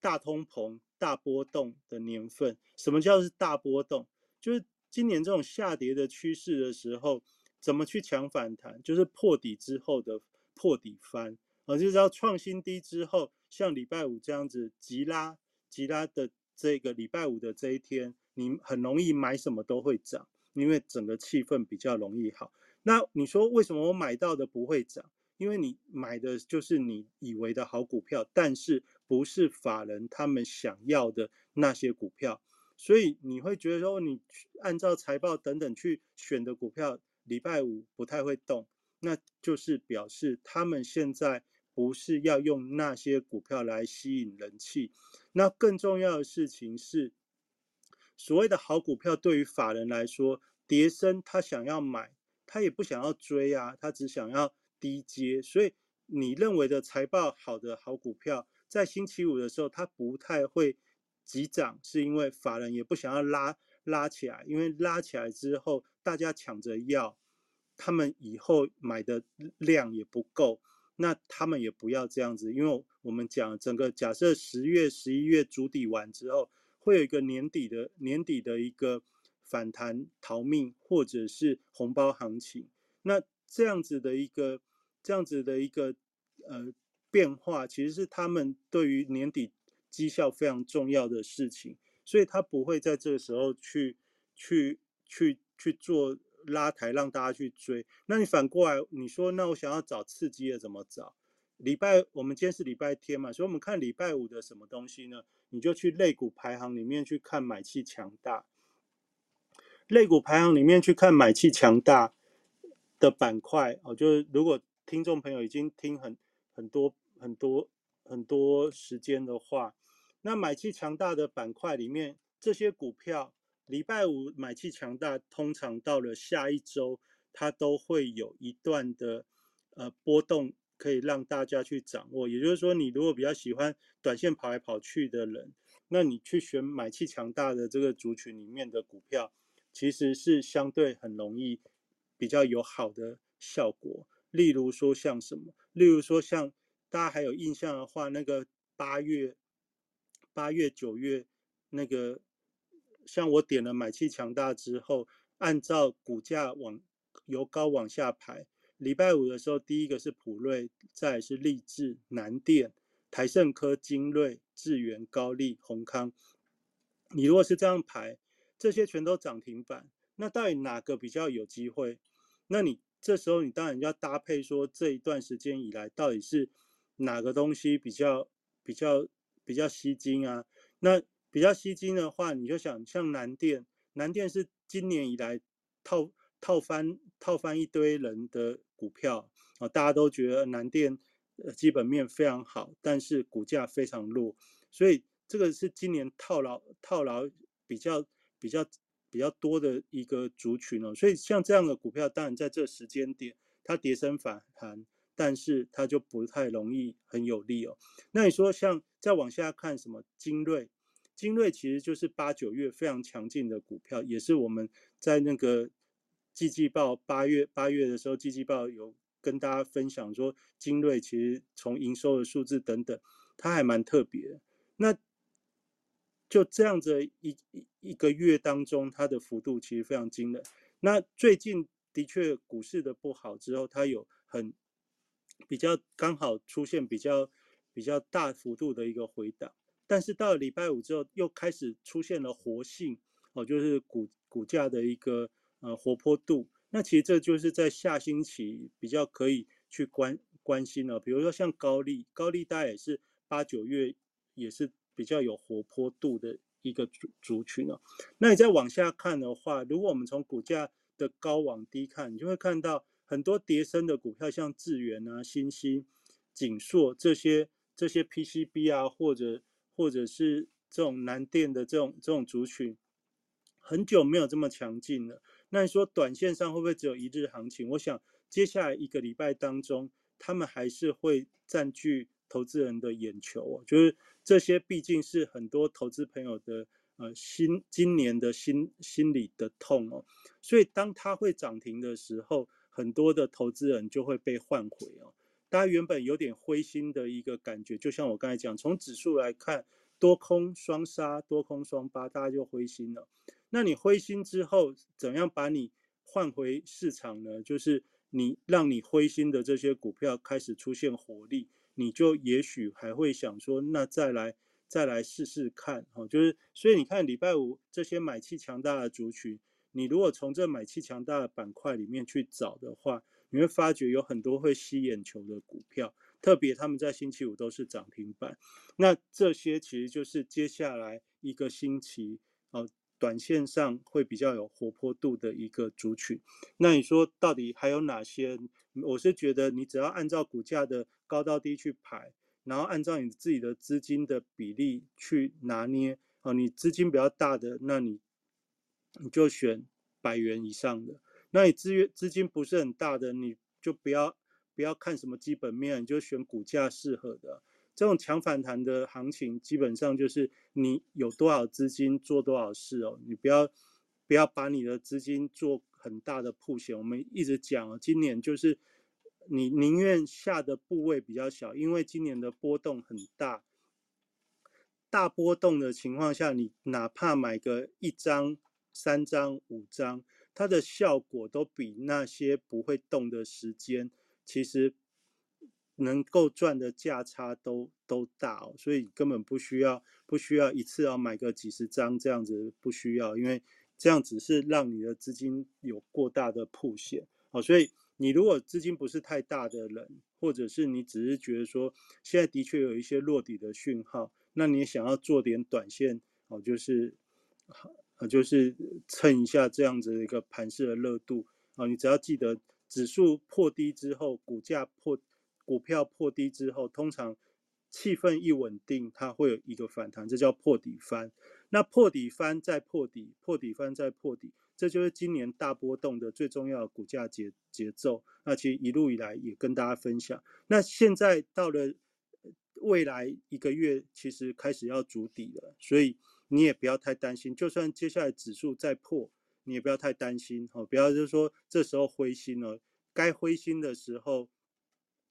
大通膨、大波动的年份。什么叫是大波动？就是。今年这种下跌的趋势的时候，怎么去抢反弹？就是破底之后的破底翻啊，就是要创新低之后，像礼拜五这样子急拉急拉的这个礼拜五的这一天，你很容易买什么都会涨，因为整个气氛比较容易好。那你说为什么我买到的不会涨？因为你买的就是你以为的好股票，但是不是法人他们想要的那些股票。所以你会觉得说，你按照财报等等去选的股票，礼拜五不太会动，那就是表示他们现在不是要用那些股票来吸引人气。那更重要的事情是，所谓的好股票对于法人来说，叠升他想要买，他也不想要追啊，他只想要低接。所以你认为的财报好的好股票，在星期五的时候，他不太会。急涨是因为法人也不想要拉拉起来，因为拉起来之后大家抢着要，他们以后买的量也不够，那他们也不要这样子，因为我们讲整个假设十月、十一月筑底完之后，会有一个年底的年底的一个反弹逃命或者是红包行情，那这样子的一个这样子的一个呃变化，其实是他们对于年底。绩效非常重要的事情，所以他不会在这个时候去去去去做拉抬，让大家去追。那你反过来，你说那我想要找刺激的怎么找？礼拜我们今天是礼拜天嘛，所以我们看礼拜五的什么东西呢？你就去类股排行里面去看买气强大，类股排行里面去看买气强大的板块哦。就是如果听众朋友已经听很很多很多。很多时间的话，那买气强大的板块里面，这些股票礼拜五买气强大，通常到了下一周，它都会有一段的呃波动，可以让大家去掌握。也就是说，你如果比较喜欢短线跑来跑去的人，那你去选买气强大的这个族群里面的股票，其实是相对很容易比较有好的效果。例如说像什么，例如说像。大家还有印象的话，那个八月、八月、九月，那个像我点了买气强大之后，按照股价往由高往下排。礼拜五的时候，第一个是普瑞，再是立志、南电、台盛科、精锐、智源、高丽、宏康。你如果是这样排，这些全都涨停板，那到底哪个比较有机会？那你这时候你当然要搭配说，这一段时间以来到底是。哪个东西比较比较比较吸睛啊？那比较吸睛的话，你就想像南电，南电是今年以来套套翻套翻一堆人的股票啊，大家都觉得南电基本面非常好，但是股价非常弱，所以这个是今年套牢套牢比较比较比较多的一个族群哦。所以像这样的股票，当然在这时间点它跌升反弹。但是它就不太容易很有利哦。那你说像再往下看什么精锐，精锐其实就是八九月非常强劲的股票，也是我们在那个季季报八月八月的时候，季季报有跟大家分享说，精锐其实从营收的数字等等，它还蛮特别。那就这样子一一一个月当中，它的幅度其实非常惊人。那最近的确股市的不好之后，它有很比较刚好出现比较比较大幅度的一个回档，但是到了礼拜五之后又开始出现了活性哦，就是股股价的一个呃活泼度。那其实这就是在下星期比较可以去关关心了。比如说像高利，高利贷也是八九月也是比较有活泼度的一个族族群哦。那你再往下看的话，如果我们从股价的高往低看，你就会看到很多跌升的股票，像智源啊、新兴、景硕这些这些 PCB 啊，或者或者是这种南电的这种这种族群，很久没有这么强劲了。那你说短线上会不会只有一日行情？我想接下来一个礼拜当中，他们还是会占据投资人的眼球哦。就是这些毕竟是很多投资朋友的呃心今年的心心理的痛哦。所以当它会涨停的时候，很多的投资人就会被换回哦。大家原本有点灰心的一个感觉，就像我刚才讲，从指数来看，多空双杀，多空双八，大家就灰心了。那你灰心之后，怎样把你换回市场呢？就是你让你灰心的这些股票开始出现活力，你就也许还会想说，那再来再来试试看，哈，就是所以你看礼拜五这些买气强大的族群，你如果从这买气强大的板块里面去找的话，你会发觉有很多会吸眼球的股票，特别他们在星期五都是涨停板，那这些其实就是接下来一个星期，哦。短线上会比较有活泼度的一个族群，那你说到底还有哪些？我是觉得你只要按照股价的高到低去排，然后按照你自己的资金的比例去拿捏哦。你资金比较大的，那你你就选百元以上的；那你资源资金不是很大的，你就不要不要看什么基本面，你就选股价适合的。这种强反弹的行情，基本上就是你有多少资金做多少事哦。你不要不要把你的资金做很大的铺险。我们一直讲哦，今年就是你宁愿下的部位比较小，因为今年的波动很大。大波动的情况下，你哪怕买个一张、三张、五张，它的效果都比那些不会动的时间，其实。能够赚的价差都都大哦，所以根本不需要不需要一次要买个几十张这样子，不需要，因为这样只是让你的资金有过大的铺险哦。所以你如果资金不是太大的人，或者是你只是觉得说现在的确有一些落底的讯号，那你想要做点短线哦，就是呃就是蹭一下这样子的一个盘势的热度啊，你只要记得指数破低之后，股价破。股票破低之后，通常气氛一稳定，它会有一个反弹，这叫破底翻。那破底翻再破底，破底翻再破底，这就是今年大波动的最重要的股价节节奏。那其实一路以来也跟大家分享。那现在到了未来一个月，其实开始要筑底了，所以你也不要太担心。就算接下来指数再破，你也不要太担心哦，不要就是说这时候灰心了。该灰心的时候。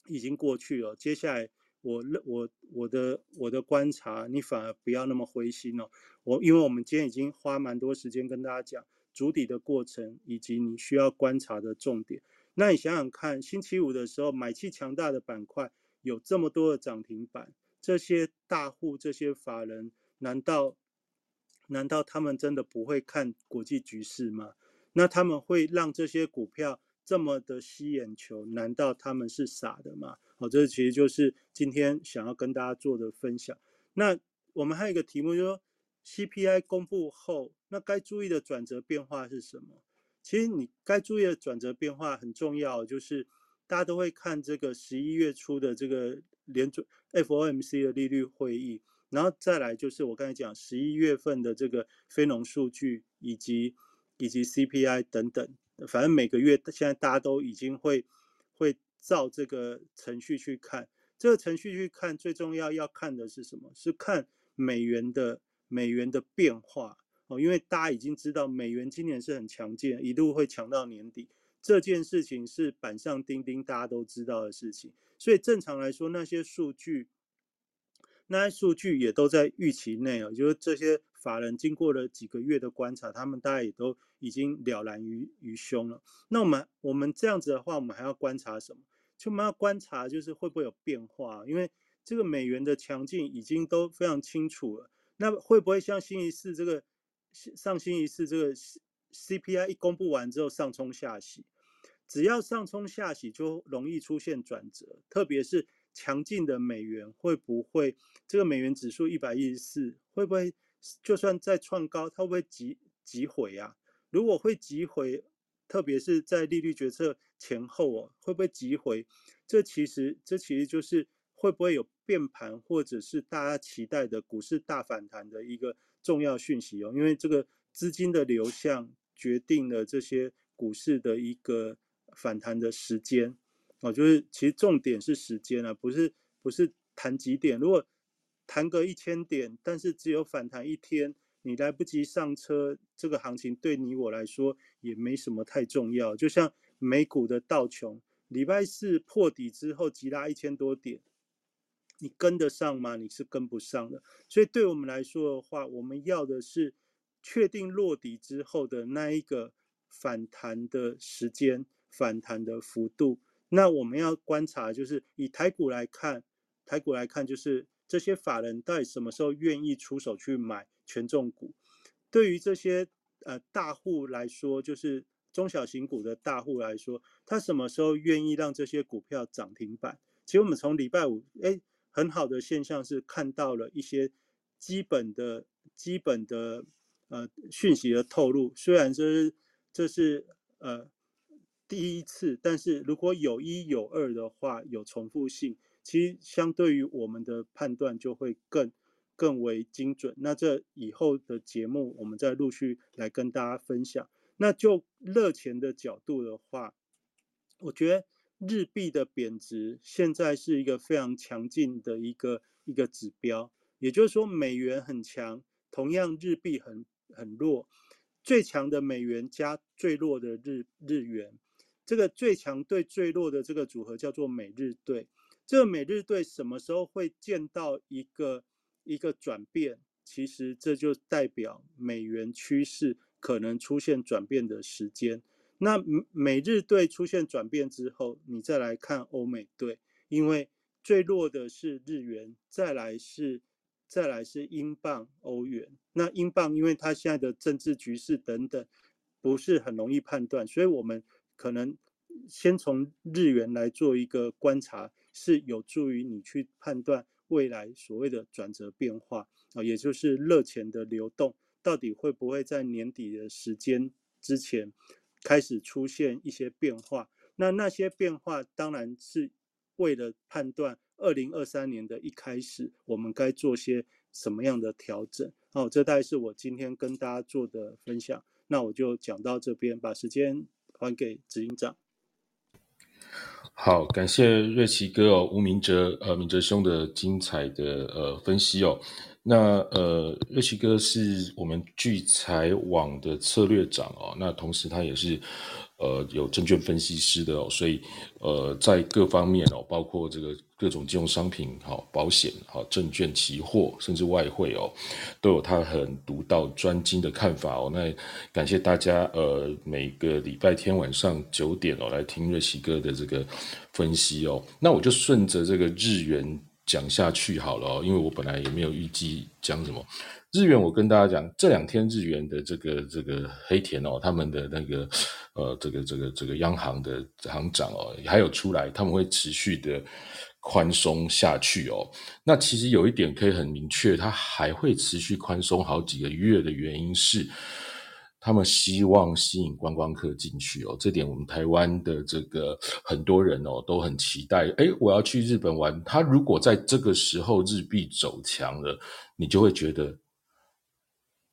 已经过去了，接下来我我我的我的观察，你反而不要那么灰心哦。我因为我们今天已经花蛮多时间跟大家讲主底的过程，以及你需要观察的重点。那你想想看，星期五的时候买气强大的板块有这么多的涨停板，这些大户这些法人，难道难道他们真的不会看国际局势吗？那他们会让这些股票？这么的吸眼球，难道他们是傻的吗？好，这其实就是今天想要跟大家做的分享。那我们还有一个题目，就说 CPI 公布后，那该注意的转折变化是什么？其实你该注意的转折变化很重要，就是大家都会看这个十一月初的这个联准 FOMC 的利率会议，然后再来就是我刚才讲十一月份的这个非农数据，以及以及 CPI 等等。反正每个月现在大家都已经会会照这个程序去看，这个程序去看最重要要看的是什么？是看美元的美元的变化哦，因为大家已经知道美元今年是很强劲，一路会强到年底，这件事情是板上钉钉，大家都知道的事情。所以正常来说，那些数据那些数据也都在预期内哦，就是这些。法人经过了几个月的观察，他们大概也都已经了然于于胸了。那我们我们这样子的话，我们还要观察什么？就我们要观察，就是会不会有变化？因为这个美元的强劲已经都非常清楚了。那会不会像新一次这个上新一次这个 CPI 一公布完之后上冲下洗，只要上冲下洗就容易出现转折，特别是强劲的美元会不会这个美元指数一百一十四会不会就算再创高，它会不会急急回啊？如果会急回，特别是在利率决策前后哦，会不会急回？这其实这其实就是会不会有变盘，或者是大家期待的股市大反弹的一个重要讯息哦。因为这个资金的流向决定了这些股市的一个反弹的时间哦。就是其实重点是时间啊，不是不是谈几点。如果谈个一千点，但是只有反弹一天。你来不及上车，这个行情对你我来说也没什么太重要。就像美股的道琼，礼拜四破底之后急拉一千多点，你跟得上吗？你是跟不上的。所以对我们来说的话，我们要的是确定落底之后的那一个反弹的时间、反弹的幅度。那我们要观察，就是以台股来看，台股来看，就是这些法人到底什么时候愿意出手去买。权重股对于这些呃大户来说，就是中小型股的大户来说，他什么时候愿意让这些股票涨停板？其实我们从礼拜五，哎，很好的现象是看到了一些基本的基本的呃讯息的透露。虽然这是这是呃第一次，但是如果有一有二的话，有重复性，其实相对于我们的判断就会更。更为精准。那这以后的节目，我们再陆续来跟大家分享。那就热钱的角度的话，我觉得日币的贬值现在是一个非常强劲的一个一个指标。也就是说，美元很强，同样日币很很弱。最强的美元加最弱的日日元，这个最强对最弱的这个组合叫做美日对。这个美日对什么时候会见到一个？一个转变，其实这就代表美元趋势可能出现转变的时间。那美日对出现转变之后，你再来看欧美对，因为最弱的是日元，再来是再来是英镑、欧元。那英镑因为它现在的政治局势等等不是很容易判断，所以我们可能先从日元来做一个观察，是有助于你去判断。未来所谓的转折变化啊，也就是热钱的流动，到底会不会在年底的时间之前开始出现一些变化？那那些变化当然是为了判断二零二三年的一开始，我们该做些什么样的调整。好，这大概是我今天跟大家做的分享。那我就讲到这边，把时间还给执行长。好，感谢瑞奇哥哦，吴明哲呃，明哲兄的精彩的呃分析哦。那呃，瑞奇哥是我们聚财网的策略长哦，那同时他也是。呃，有证券分析师的哦，所以呃，在各方面哦，包括这个各种金融商品、好保险、好证券、期货，甚至外汇哦，都有他很独到专精的看法哦。那感谢大家呃，每个礼拜天晚上九点哦，来听瑞奇哥的这个分析哦。那我就顺着这个日元讲下去好了哦，因为我本来也没有预计讲什么。日元，我跟大家讲，这两天日元的这个这个黑田哦，他们的那个呃，这个这个这个央行的行长哦，还有出来，他们会持续的宽松下去哦。那其实有一点可以很明确，它还会持续宽松好几个月的原因是，他们希望吸引观光客进去哦。这点我们台湾的这个很多人哦都很期待。诶我要去日本玩，他如果在这个时候日币走强了，你就会觉得。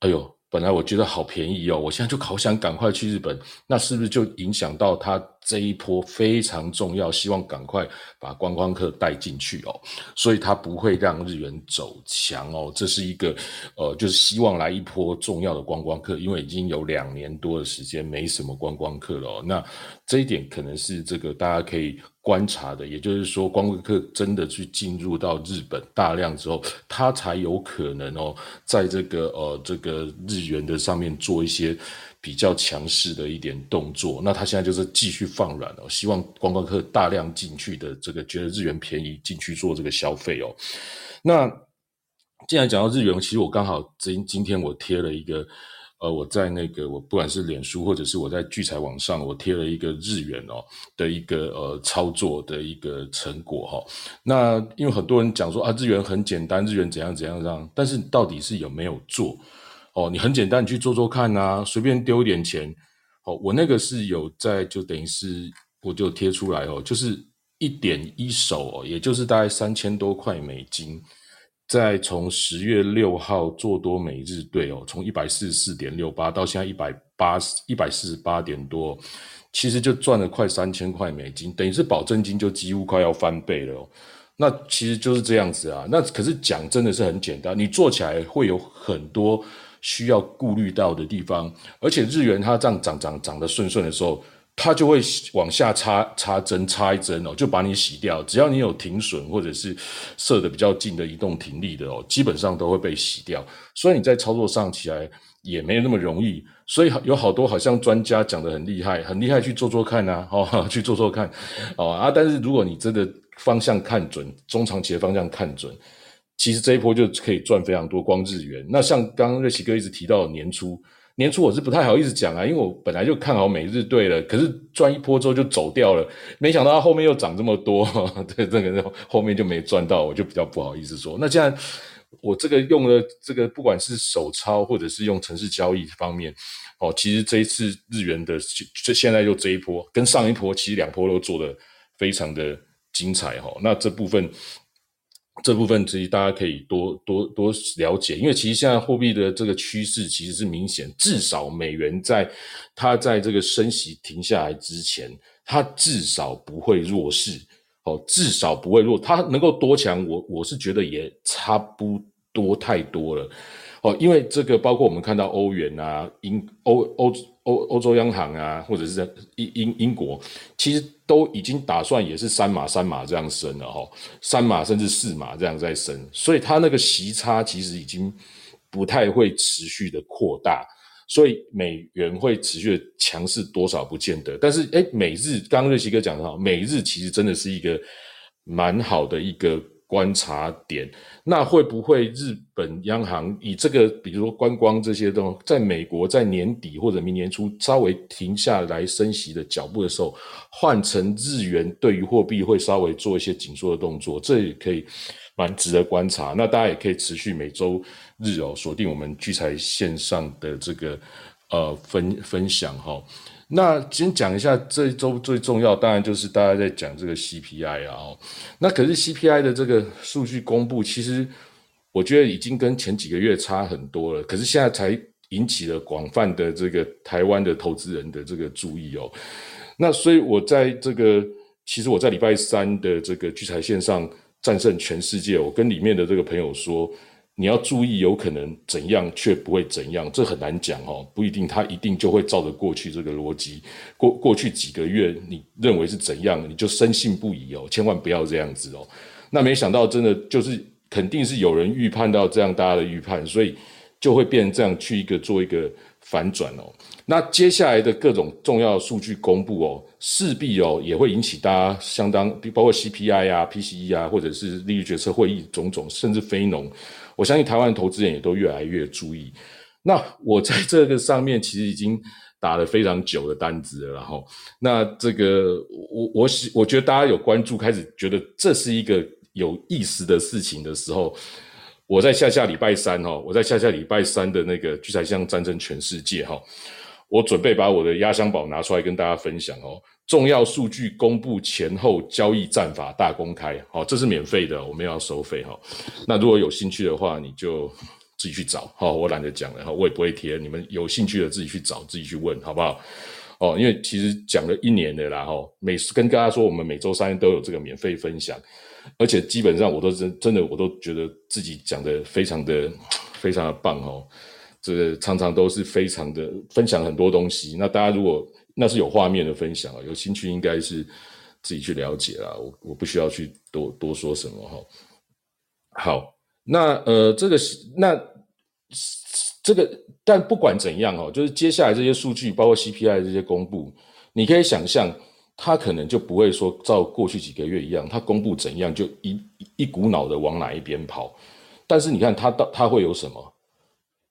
哎呦，本来我觉得好便宜哦，我现在就好想赶快去日本，那是不是就影响到他这一波非常重要？希望赶快把观光客带进去哦，所以他不会让日元走强哦，这是一个呃，就是希望来一波重要的观光客，因为已经有两年多的时间没什么观光客了，那这一点可能是这个大家可以。观察的，也就是说，光光客真的去进入到日本大量之后，他才有可能哦，在这个呃这个日元的上面做一些比较强势的一点动作。那他现在就是继续放软哦，希望观光客大量进去的这个觉得日元便宜进去做这个消费哦。那既然讲到日元，其实我刚好今今天我贴了一个。呃，我在那个我不管是脸书或者是我在聚财网上，我贴了一个日元哦的一个呃操作的一个成果哈。那因为很多人讲说啊，日元很简单，日元怎样怎样这样，但是到底是有没有做？哦，你很简单，你去做做看啊，随便丢一点钱。哦，我那个是有在，就等于是我就贴出来哦，就是一点一手哦，也就是大概三千多块美金。再从十月六号做多每日兑哦，从一百四十四点六八到现在一百八十一百四十八点多，其实就赚了快三千块美金，等于是保证金就几乎快要翻倍了哦。那其实就是这样子啊。那可是讲真的是很简单，你做起来会有很多需要顾虑到的地方，而且日元它这样涨涨涨得顺顺的时候。它就会往下插插针插一针哦，就把你洗掉。只要你有停损或者是设的比较近的移动停利的哦，基本上都会被洗掉。所以你在操作上起来也没有那么容易。所以有好多好像专家讲的很厉害，很厉害去做做看呐，哦，去做做看，哦啊。但是如果你真的方向看准，中长期的方向看准，其实这一波就可以赚非常多光日元。那像刚刚瑞奇哥一直提到年初。年初我是不太好意思讲啊，因为我本来就看好美日队了，可是赚一波之后就走掉了，没想到它后面又涨这么多，对这个后面就没赚到，我就比较不好意思说。那既然我这个用了这个，不管是手抄或者是用城市交易方面，哦，其实这一次日元的这现在就这一波跟上一波其实两波都做的非常的精彩哈，那这部分。这部分其实大家可以多多多了解，因为其实现在货币的这个趋势其实是明显，至少美元在它在这个升息停下来之前，它至少不会弱势，哦，至少不会弱，它能够多强，我我是觉得也差不多太多了，哦，因为这个包括我们看到欧元啊，英欧欧。欧欧洲央行啊，或者是在英英英国，其实都已经打算也是三码三码这样升了哈，三码甚至四码这样在升，所以它那个息差其实已经不太会持续的扩大，所以美元会持续的强势多少不见得，但是哎，美日刚刚瑞奇哥讲的哈，美日其实真的是一个蛮好的一个。观察点，那会不会日本央行以这个，比如说观光这些东西，在美国在年底或者明年初稍微停下来升息的脚步的时候，换成日元对于货币会稍微做一些紧缩的动作，这也可以蛮值得观察。那大家也可以持续每周日哦锁定我们聚财线上的这个呃分分享哈。那先讲一下这一周最重要，当然就是大家在讲这个 CPI 啊。哦，那可是 CPI 的这个数据公布，其实我觉得已经跟前几个月差很多了。可是现在才引起了广泛的这个台湾的投资人的这个注意哦。那所以我在这个，其实我在礼拜三的这个聚财线上战胜全世界，我跟里面的这个朋友说。你要注意，有可能怎样却不会怎样，这很难讲哦，不一定，他一定就会照着过去这个逻辑，过过去几个月你认为是怎样，你就深信不疑哦，千万不要这样子哦。那没想到真的就是肯定是有人预判到这样大家的预判，所以就会变成这样去一个做一个反转哦。那接下来的各种重要数据公布哦，势必哦也会引起大家相当，包括 CPI 啊、PCE 啊，或者是利率决策会议种种，甚至非农。我相信台湾投资人也都越来越注意。那我在这个上面其实已经打了非常久的单子了，然后那这个我我喜我觉得大家有关注，开始觉得这是一个有意思的事情的时候，我在下下礼拜三哈，我在下下礼拜三的那个聚财像战争全世界哈，我准备把我的压箱宝拿出来跟大家分享哦。重要数据公布前后交易战法大公开，好，这是免费的，我们要收费哈。那如果有兴趣的话，你就自己去找，好，我懒得讲了哈，我也不会贴，你们有兴趣的自己去找，自己去问，好不好？哦，因为其实讲了一年的啦，哈，每跟大家说，我们每周三都有这个免费分享，而且基本上我都真真的我都觉得自己讲的非常的非常的棒哦，这个常常都是非常的分享很多东西。那大家如果那是有画面的分享啊，有兴趣应该是自己去了解啦，我我不需要去多多说什么哈。好，那呃，这个是那这个，但不管怎样哦，就是接下来这些数据，包括 CPI 这些公布，你可以想象，它可能就不会说照过去几个月一样，它公布怎样就一一股脑的往哪一边跑。但是你看它到它会有什么？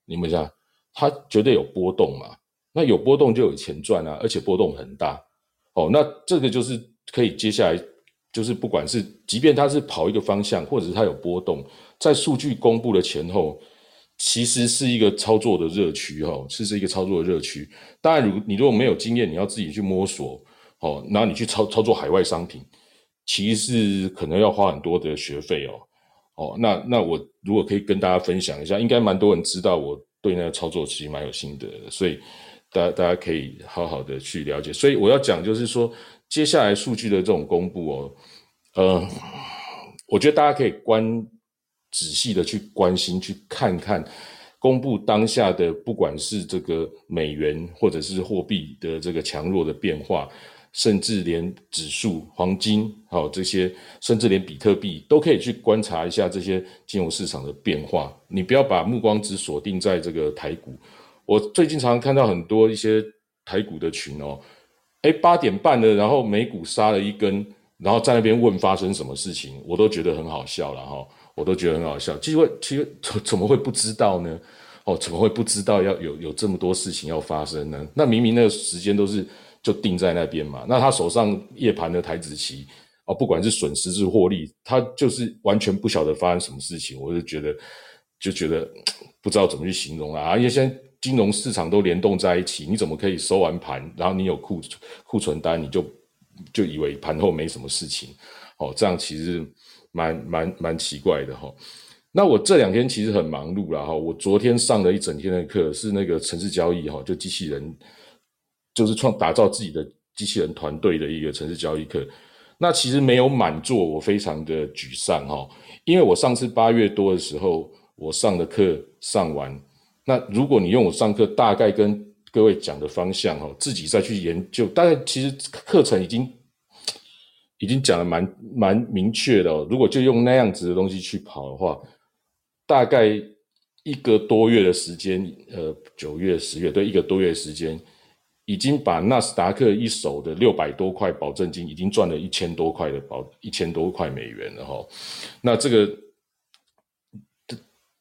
你们想，它绝对有波动嘛。那有波动就有钱赚啊，而且波动很大。哦，那这个就是可以接下来就是不管是即便它是跑一个方向，或者是它有波动，在数据公布的前后，其实是一个操作的热区哈，是是一个操作的热区。当然，如你如果没有经验，你要自己去摸索哦，然后你去操操作海外商品，其实可能要花很多的学费哦。哦，那那我如果可以跟大家分享一下，应该蛮多人知道我对那个操作其实蛮有心得的，所以大家大家可以好好的去了解。所以我要讲就是说，接下来数据的这种公布哦，呃，我觉得大家可以关仔细的去关心去看看，公布当下的不管是这个美元或者是货币的这个强弱的变化。甚至连指数、黄金，好这些，甚至连比特币都可以去观察一下这些金融市场的变化。你不要把目光只锁定在这个台股。我最近常看到很多一些台股的群哦，哎，八点半了，然后美股杀了一根，然后在那边问发生什么事情，我都觉得很好笑了哈，我都觉得很好笑。其实，其实怎么会不知道呢？哦，怎么会不知道要有有这么多事情要发生呢？那明明那个时间都是。就定在那边嘛，那他手上夜盘的台子期哦，不管是损失是获利，他就是完全不晓得发生什么事情，我就觉得就觉得 不知道怎么去形容啊！因为现在金融市场都联动在一起，你怎么可以收完盘，然后你有库库存单，你就就以为盘后没什么事情？哦，这样其实蛮蛮蛮奇怪的哈。那我这两天其实很忙碌了哈，我昨天上了一整天的课，是那个城市交易哈，就机器人。就是创打造自己的机器人团队的一个城市交易课，那其实没有满座，我非常的沮丧哈，因为我上次八月多的时候，我上的课上完，那如果你用我上课大概跟各位讲的方向哦，自己再去研究，大概其实课程已经已经讲的蛮蛮明确的，如果就用那样子的东西去跑的话，大概一个多月的时间，呃，九月、十月对，一个多月时间。已经把纳斯达克一手的六百多块保证金，已经赚了一千多块的保一千多块美元了哈。那这个，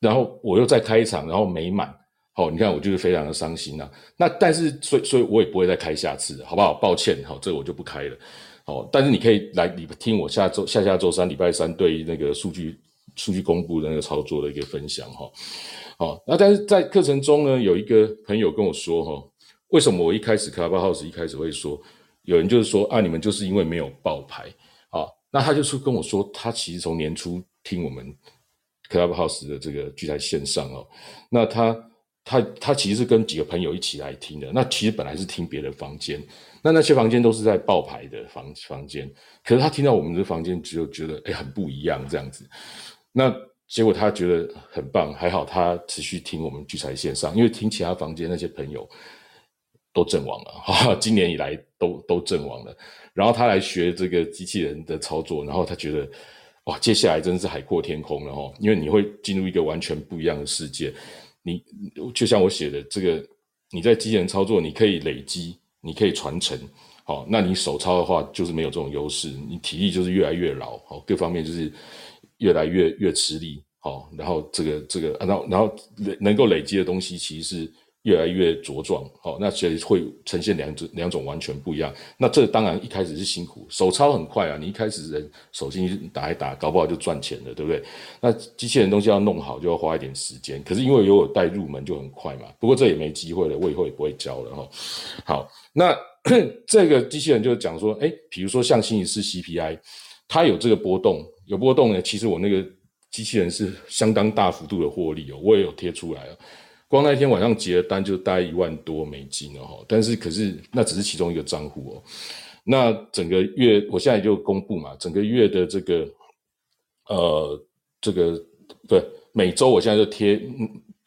然后我又再开一场，然后没满，好，你看我就是非常的伤心呐。那但是所以所以我也不会再开下次，好不好？抱歉，好，这我就不开了。好，但是你可以来你听我下周下下周三礼拜三对那个数据数据公布的那个操作的一个分享哈。好，那但是在课程中呢，有一个朋友跟我说哈。为什么我一开始 Clubhouse 一开始会说，有人就是说啊，你们就是因为没有爆牌啊？那他就是跟我说，他其实从年初听我们 Clubhouse 的这个聚在线上哦，那他他他其实是跟几个朋友一起来听的。那其实本来是听别的房间，那那些房间都是在爆牌的房房间，可是他听到我们的房间，只有觉得哎很不一样这样子。那结果他觉得很棒，还好他持续听我们聚财线上，因为听其他房间那些朋友。都阵亡了哈，今年以来都都阵亡了。然后他来学这个机器人的操作，然后他觉得哇，接下来真的是海阔天空了哈，因为你会进入一个完全不一样的世界。你就像我写的这个，你在机器人操作，你可以累积，你可以传承，好，那你手操的话就是没有这种优势，你体力就是越来越老，好，各方面就是越来越越吃力，好，然后这个这个，然后然后能够累积的东西其实是。越来越茁壮，好，那其实会呈现两种两种完全不一样。那这当然一开始是辛苦，手操很快啊，你一开始人手进去打一打，搞不好就赚钱了，对不对？那机器人东西要弄好，就要花一点时间。可是因为有我带入门，就很快嘛。不过这也没机会了，我以后也不会教了哈。好，那 这个机器人就讲说，哎，比如说像星期四 CPI，它有这个波动，有波动呢。其实我那个机器人是相当大幅度的获利哦，我也有贴出来了。光那一天晚上结的单就大概一万多美金了哈，但是可是那只是其中一个账户哦。那整个月我现在就公布嘛，整个月的这个呃这个不每周我现在就贴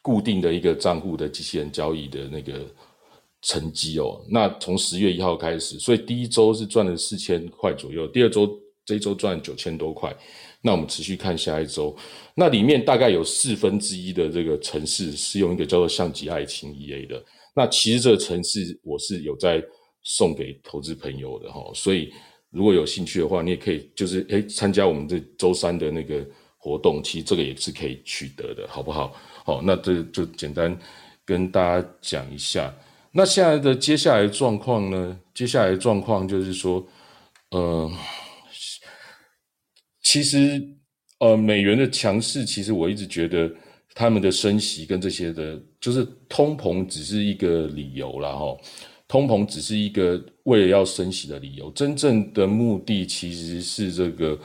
固定的一个账户的机器人交易的那个成绩哦。那从十月一号开始，所以第一周是赚了四千块左右，第二周这一周赚九千多块。那我们持续看下一周，那里面大概有四分之一的这个城市是用一个叫做相极爱情 EA 的。那其实这个城市我是有在送给投资朋友的哈，所以如果有兴趣的话，你也可以就是诶参加我们这周三的那个活动，其实这个也是可以取得的，好不好？好，那这就简单跟大家讲一下。那现在的接下来的状况呢？接下来的状况就是说，呃，其实呃，美元的强势，其实我一直觉得他们的升息跟这些的，就是通膨只是一个理由了哈。通膨只是一个为了要升息的理由，真正的目的其实是这个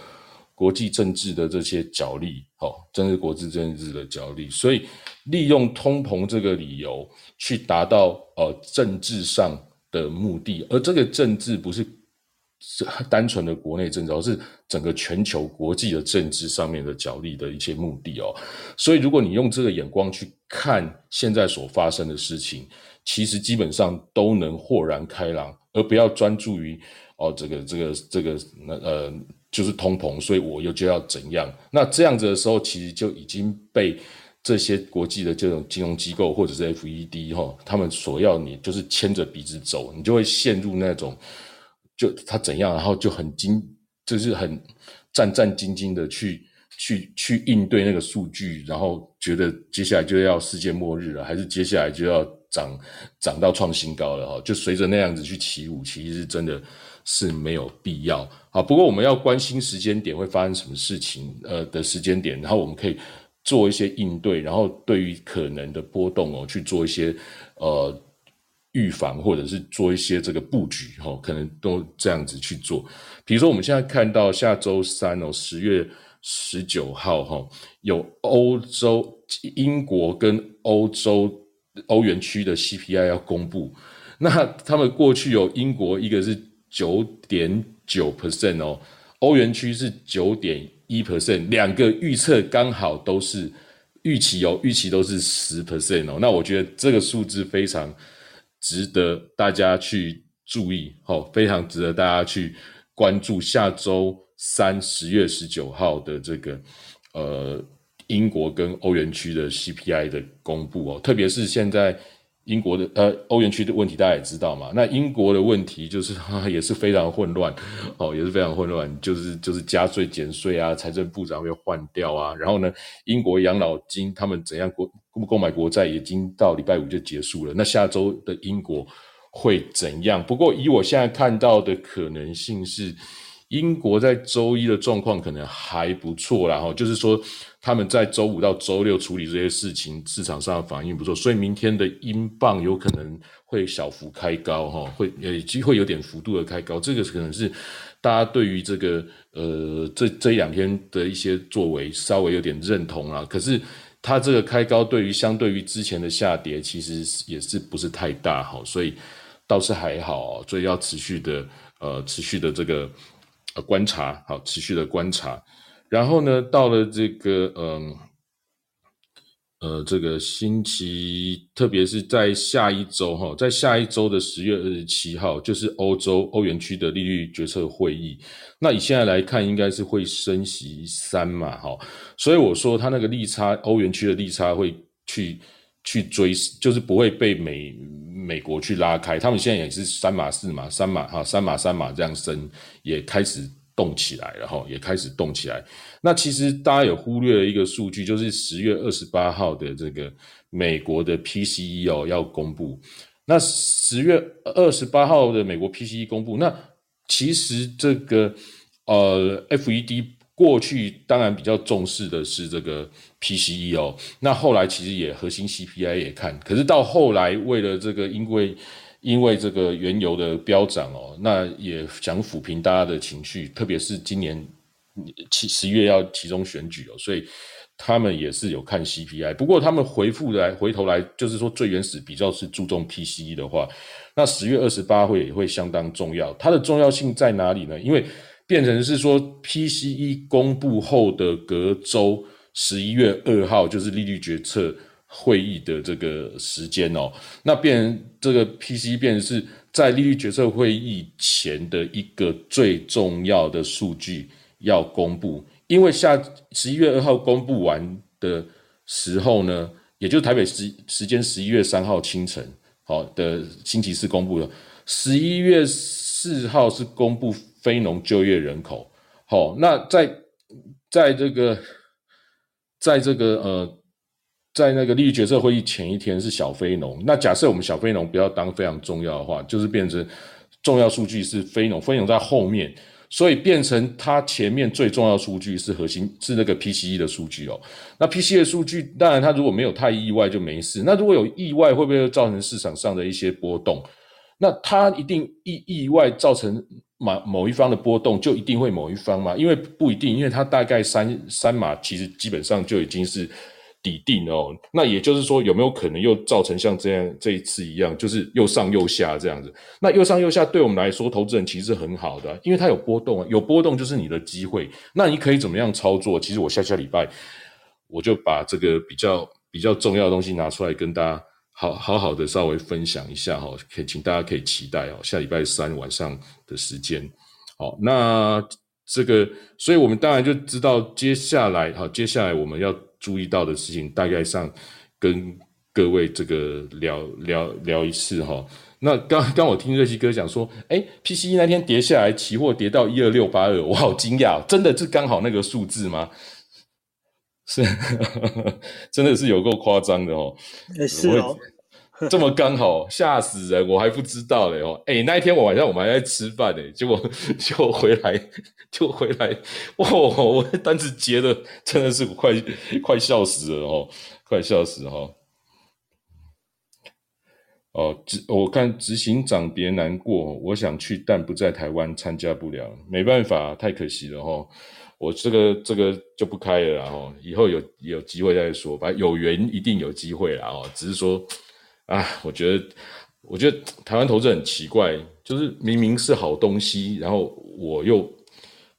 国际政治的这些角力，哦，真是国际政治的角力。所以利用通膨这个理由去达到呃政治上的目的，而这个政治不是是 单纯的国内政治，而是整个全球国际的政治上面的角力的一些目的哦。所以如果你用这个眼光去看现在所发生的事情。其实基本上都能豁然开朗，而不要专注于哦，这个这个这个那呃，就是通膨，所以我又就要怎样？那这样子的时候，其实就已经被这些国际的这种金融机构或者是 FED 哈，他们所要你就是牵着鼻子走，你就会陷入那种就他怎样，然后就很惊，就是很战战兢兢的去去去应对那个数据，然后觉得接下来就要世界末日了，还是接下来就要。涨涨到创新高了哈，就随着那样子去起舞，其实是真的是没有必要啊。不过我们要关心时间点会发生什么事情，呃的时间点，然后我们可以做一些应对，然后对于可能的波动哦，去做一些呃预防，或者是做一些这个布局哈，可能都这样子去做。比如说我们现在看到下周三哦，十月十九号哈，有欧洲、英国跟欧洲。欧元区的 CPI 要公布，那他们过去有英国一个是九点九 percent 哦，欧元区是九点一 percent，两个预测刚好都是预期哦，预期都是十 percent 哦，那我觉得这个数字非常值得大家去注意哦，非常值得大家去关注下周三十月十九号的这个呃。英国跟欧元区的 CPI 的公布哦，特别是现在英国的呃欧元区的问题，大家也知道嘛。那英国的问题就是 也是非常混乱哦，也是非常混乱，就是就是加税减税啊，财政部长要换掉啊。然后呢，英国养老金他们怎样国购买国债，已经到礼拜五就结束了。那下周的英国会怎样？不过以我现在看到的可能性是。英国在周一的状况可能还不错啦，哈，就是说他们在周五到周六处理这些事情，市场上的反应不错，所以明天的英镑有可能会小幅开高，哈，会呃机会有点幅度的开高，这个可能是大家对于这个呃这这两天的一些作为稍微有点认同啦。可是它这个开高对于相对于之前的下跌，其实也是不是太大，哈，所以倒是还好，所以要持续的呃持续的这个。观察好，持续的观察，然后呢，到了这个嗯呃这个星期，特别是在下一周哈，在下一周的十月二十七号，就是欧洲欧元区的利率决策会议。那以现在来看，应该是会升息三嘛，哈，所以我说它那个利差，欧元区的利差会去去追，就是不会被美美国去拉开。他们现在也是三码四码，三码哈，三码三码这样升，也开始。动起来，然后也开始动起来。那其实大家有忽略了一个数据，就是十月二十八号的这个美国的 PCE 哦要公布。那十月二十八号的美国 PCE 公布，那其实这个呃 FED 过去当然比较重视的是这个 PCE 哦。那后来其实也核心 CPI 也看，可是到后来为了这个因为因为这个原油的飙涨哦，那也想抚平大家的情绪，特别是今年七十月要其中选举哦，所以他们也是有看 CPI。不过他们回复来回头来，就是说最原始比较是注重 PCE 的话，那十月二十八会也会相当重要。它的重要性在哪里呢？因为变成是说 PCE 公布后的隔周十一月二号就是利率决策。会议的这个时间哦，那变这个 PC 变是在利率决策会议前的一个最重要的数据要公布，因为下十一月二号公布完的时候呢，也就是台北时时间十一月三号清晨，好的星期四公布了，十一月四号是公布非农就业人口，好，那在在这个在这个呃。在那个利率决策会议前一天是小非农，那假设我们小非农不要当非常重要的话，就是变成重要数据是非农，非农在后面。所以变成它前面最重要数据是核心是那个 PCE 的数据哦。那 PCE 的数据，当然它如果没有太意外就没事。那如果有意外，会不会造成市场上的一些波动？那它一定意意外造成某某一方的波动，就一定会某一方吗？因为不一定，因为它大概三三码其实基本上就已经是。底定哦，那也就是说，有没有可能又造成像这样这一次一样，就是又上又下这样子？那又上又下，对我们来说，投资人其实很好的，因为它有波动啊，有波动就是你的机会。那你可以怎么样操作？其实我下下礼拜我就把这个比较比较重要的东西拿出来跟大家好好好的稍微分享一下哈，可以请大家可以期待哦，下礼拜三晚上的时间。好，那这个，所以我们当然就知道接下来哈，接下来我们要。注意到的事情，大概上跟各位这个聊聊聊一次哈。那刚刚我听瑞希哥讲说，哎，PCE 那天跌下来，期货跌到一二六八二，我好惊讶，真的是刚好那个数字吗？是，真的是有够夸张的哦。是哦。这么刚好，吓死人！我还不知道嘞哦。哎，那一天我晚上我们还在吃饭呢，结果 就回来 就回来，哇！我单子结的真的是快快笑死了哦，快笑死哈！哦，执我看执行长别难过，我想去，但不在台湾参加不了，没办法，太可惜了哈。我这个这个就不开了然后以后有有机会再说吧，有缘一定有机会啦哦，只是说。啊，我觉得，我觉得台湾投资很奇怪，就是明明是好东西，然后我又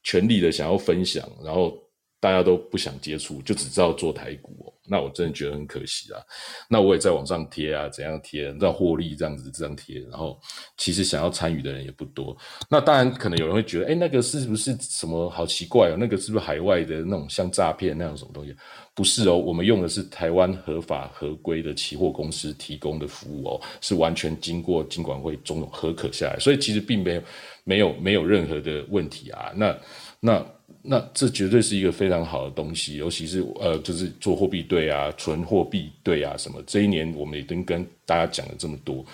全力的想要分享，然后大家都不想接触，就只知道做台股哦。那我真的觉得很可惜啊。那我也在网上贴啊，怎样贴，让获利这样子这样贴，然后其实想要参与的人也不多。那当然可能有人会觉得，哎，那个是不是什么好奇怪哦？那个是不是海外的那种像诈骗那样什么东西？不是哦，我们用的是台湾合法合规的期货公司提供的服务哦，是完全经过金管会中合可下来，所以其实并没有没有没有任何的问题啊。那那那这绝对是一个非常好的东西，尤其是呃，就是做货币对啊，存货币对啊什么。这一年我们已经跟大家讲了这么多，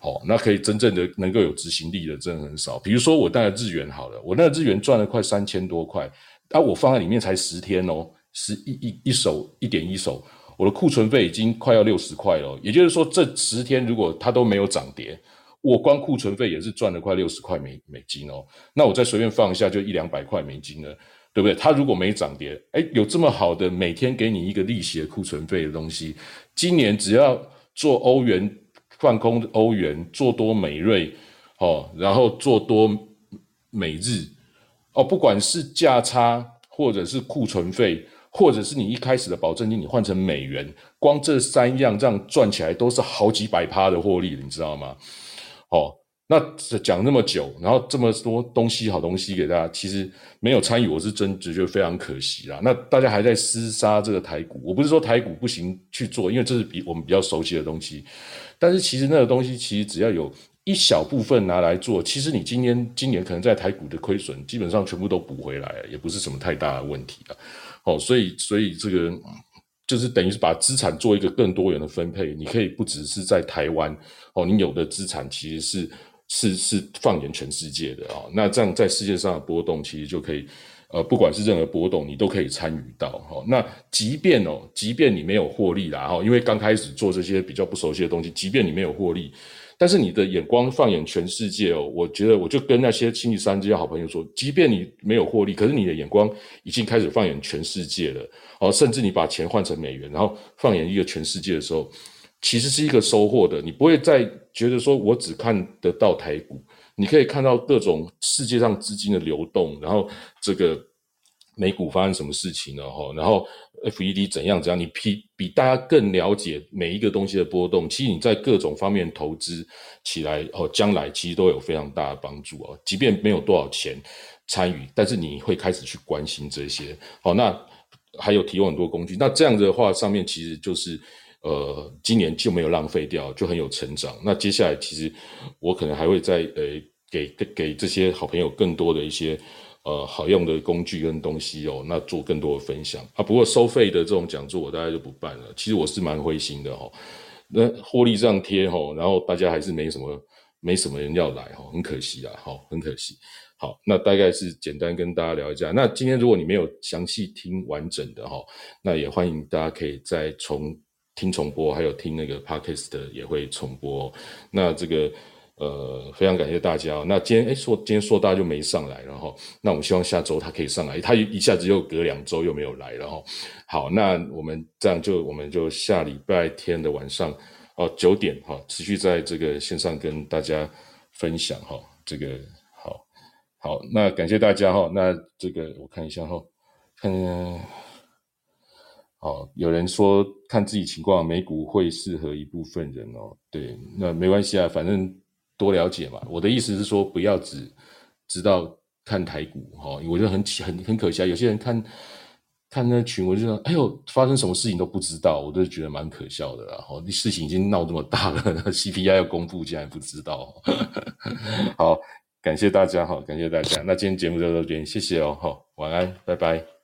好，那可以真正的能够有执行力的真的很少。比如说我带的日元好了，我那个日元赚了快三千多块，啊，我放在里面才十天哦。十一一一手一点一手，我的库存费已经快要六十块了。也就是说，这十天如果它都没有涨跌，我光库存费也是赚了快六十块美美金哦。那我再随便放一下，就一两百块美金了，对不对？它如果没涨跌，哎，有这么好的每天给你一个利息的库存费的东西，今年只要做欧元放空欧元，做多美瑞哦，然后做多美日哦，不管是价差或者是库存费。或者是你一开始的保证金，你换成美元，光这三样这样赚起来都是好几百趴的获利，你知道吗？哦，那讲那么久，然后这么多东西好东西给大家，其实没有参与，我是真直觉得非常可惜啦。那大家还在厮杀这个台股，我不是说台股不行去做，因为这是比我们比较熟悉的东西，但是其实那个东西其实只要有一小部分拿来做，其实你今年今年可能在台股的亏损基本上全部都补回来，也不是什么太大的问题啊。哦，所以所以这个就是等于是把资产做一个更多元的分配，你可以不只是在台湾哦，你有的资产其实是是是放眼全世界的哦，那这样在世界上的波动其实就可以，呃，不管是任何波动，你都可以参与到哈。那即便哦，即便你没有获利啦哈，因为刚开始做这些比较不熟悉的东西，即便你没有获利。但是你的眼光放眼全世界哦，我觉得我就跟那些星期三这些好朋友说，即便你没有获利，可是你的眼光已经开始放眼全世界了哦，甚至你把钱换成美元，然后放眼一个全世界的时候，其实是一个收获的。你不会再觉得说我只看得到台股，你可以看到各种世界上资金的流动，然后这个美股发生什么事情了哈，然后。F E D 怎样怎样？你比比大家更了解每一个东西的波动。其实你在各种方面投资起来哦，将来其实都有非常大的帮助哦。即便没有多少钱参与，但是你会开始去关心这些。好，那还有提供很多工具。那这样的话，上面其实就是呃，今年就没有浪费掉，就很有成长。那接下来其实我可能还会再呃，给给这些好朋友更多的一些。呃好用的工具跟东西哦，那做更多的分享啊。不过收费的这种讲座我大概就不办了。其实我是蛮灰心的哈，那获利这样贴哈，然后大家还是没什么没什么人要来哈，很可惜啊，哈，很可惜。好，那大概是简单跟大家聊一下。那今天如果你没有详细听完整的哈，那也欢迎大家可以再重听重播，还有听那个 podcast 也会重播。那这个。呃，非常感谢大家。那今天哎，说今天硕大就没上来，然后那我们希望下周他可以上来。他一下子又隔两周又没有来，然后好，那我们这样就我们就下礼拜天的晚上哦九点哈，持续在这个线上跟大家分享哈。这个好好，那感谢大家哈。那这个我看一下哈，看哦，有人说看自己情况，美股会适合一部分人哦。对，那没关系啊，反正。多了解嘛？我的意思是说，不要只知道看台股哈，我觉得很很很可惜啊。有些人看看那群，我就说，哎呦，发生什么事情都不知道，我都觉得蛮可笑的。然后，事情已经闹这么大了，CPI 要公布，竟然不知道。好，感谢大家哈，感谢大家。那今天节目就到这边，谢谢哦，好，晚安，拜拜。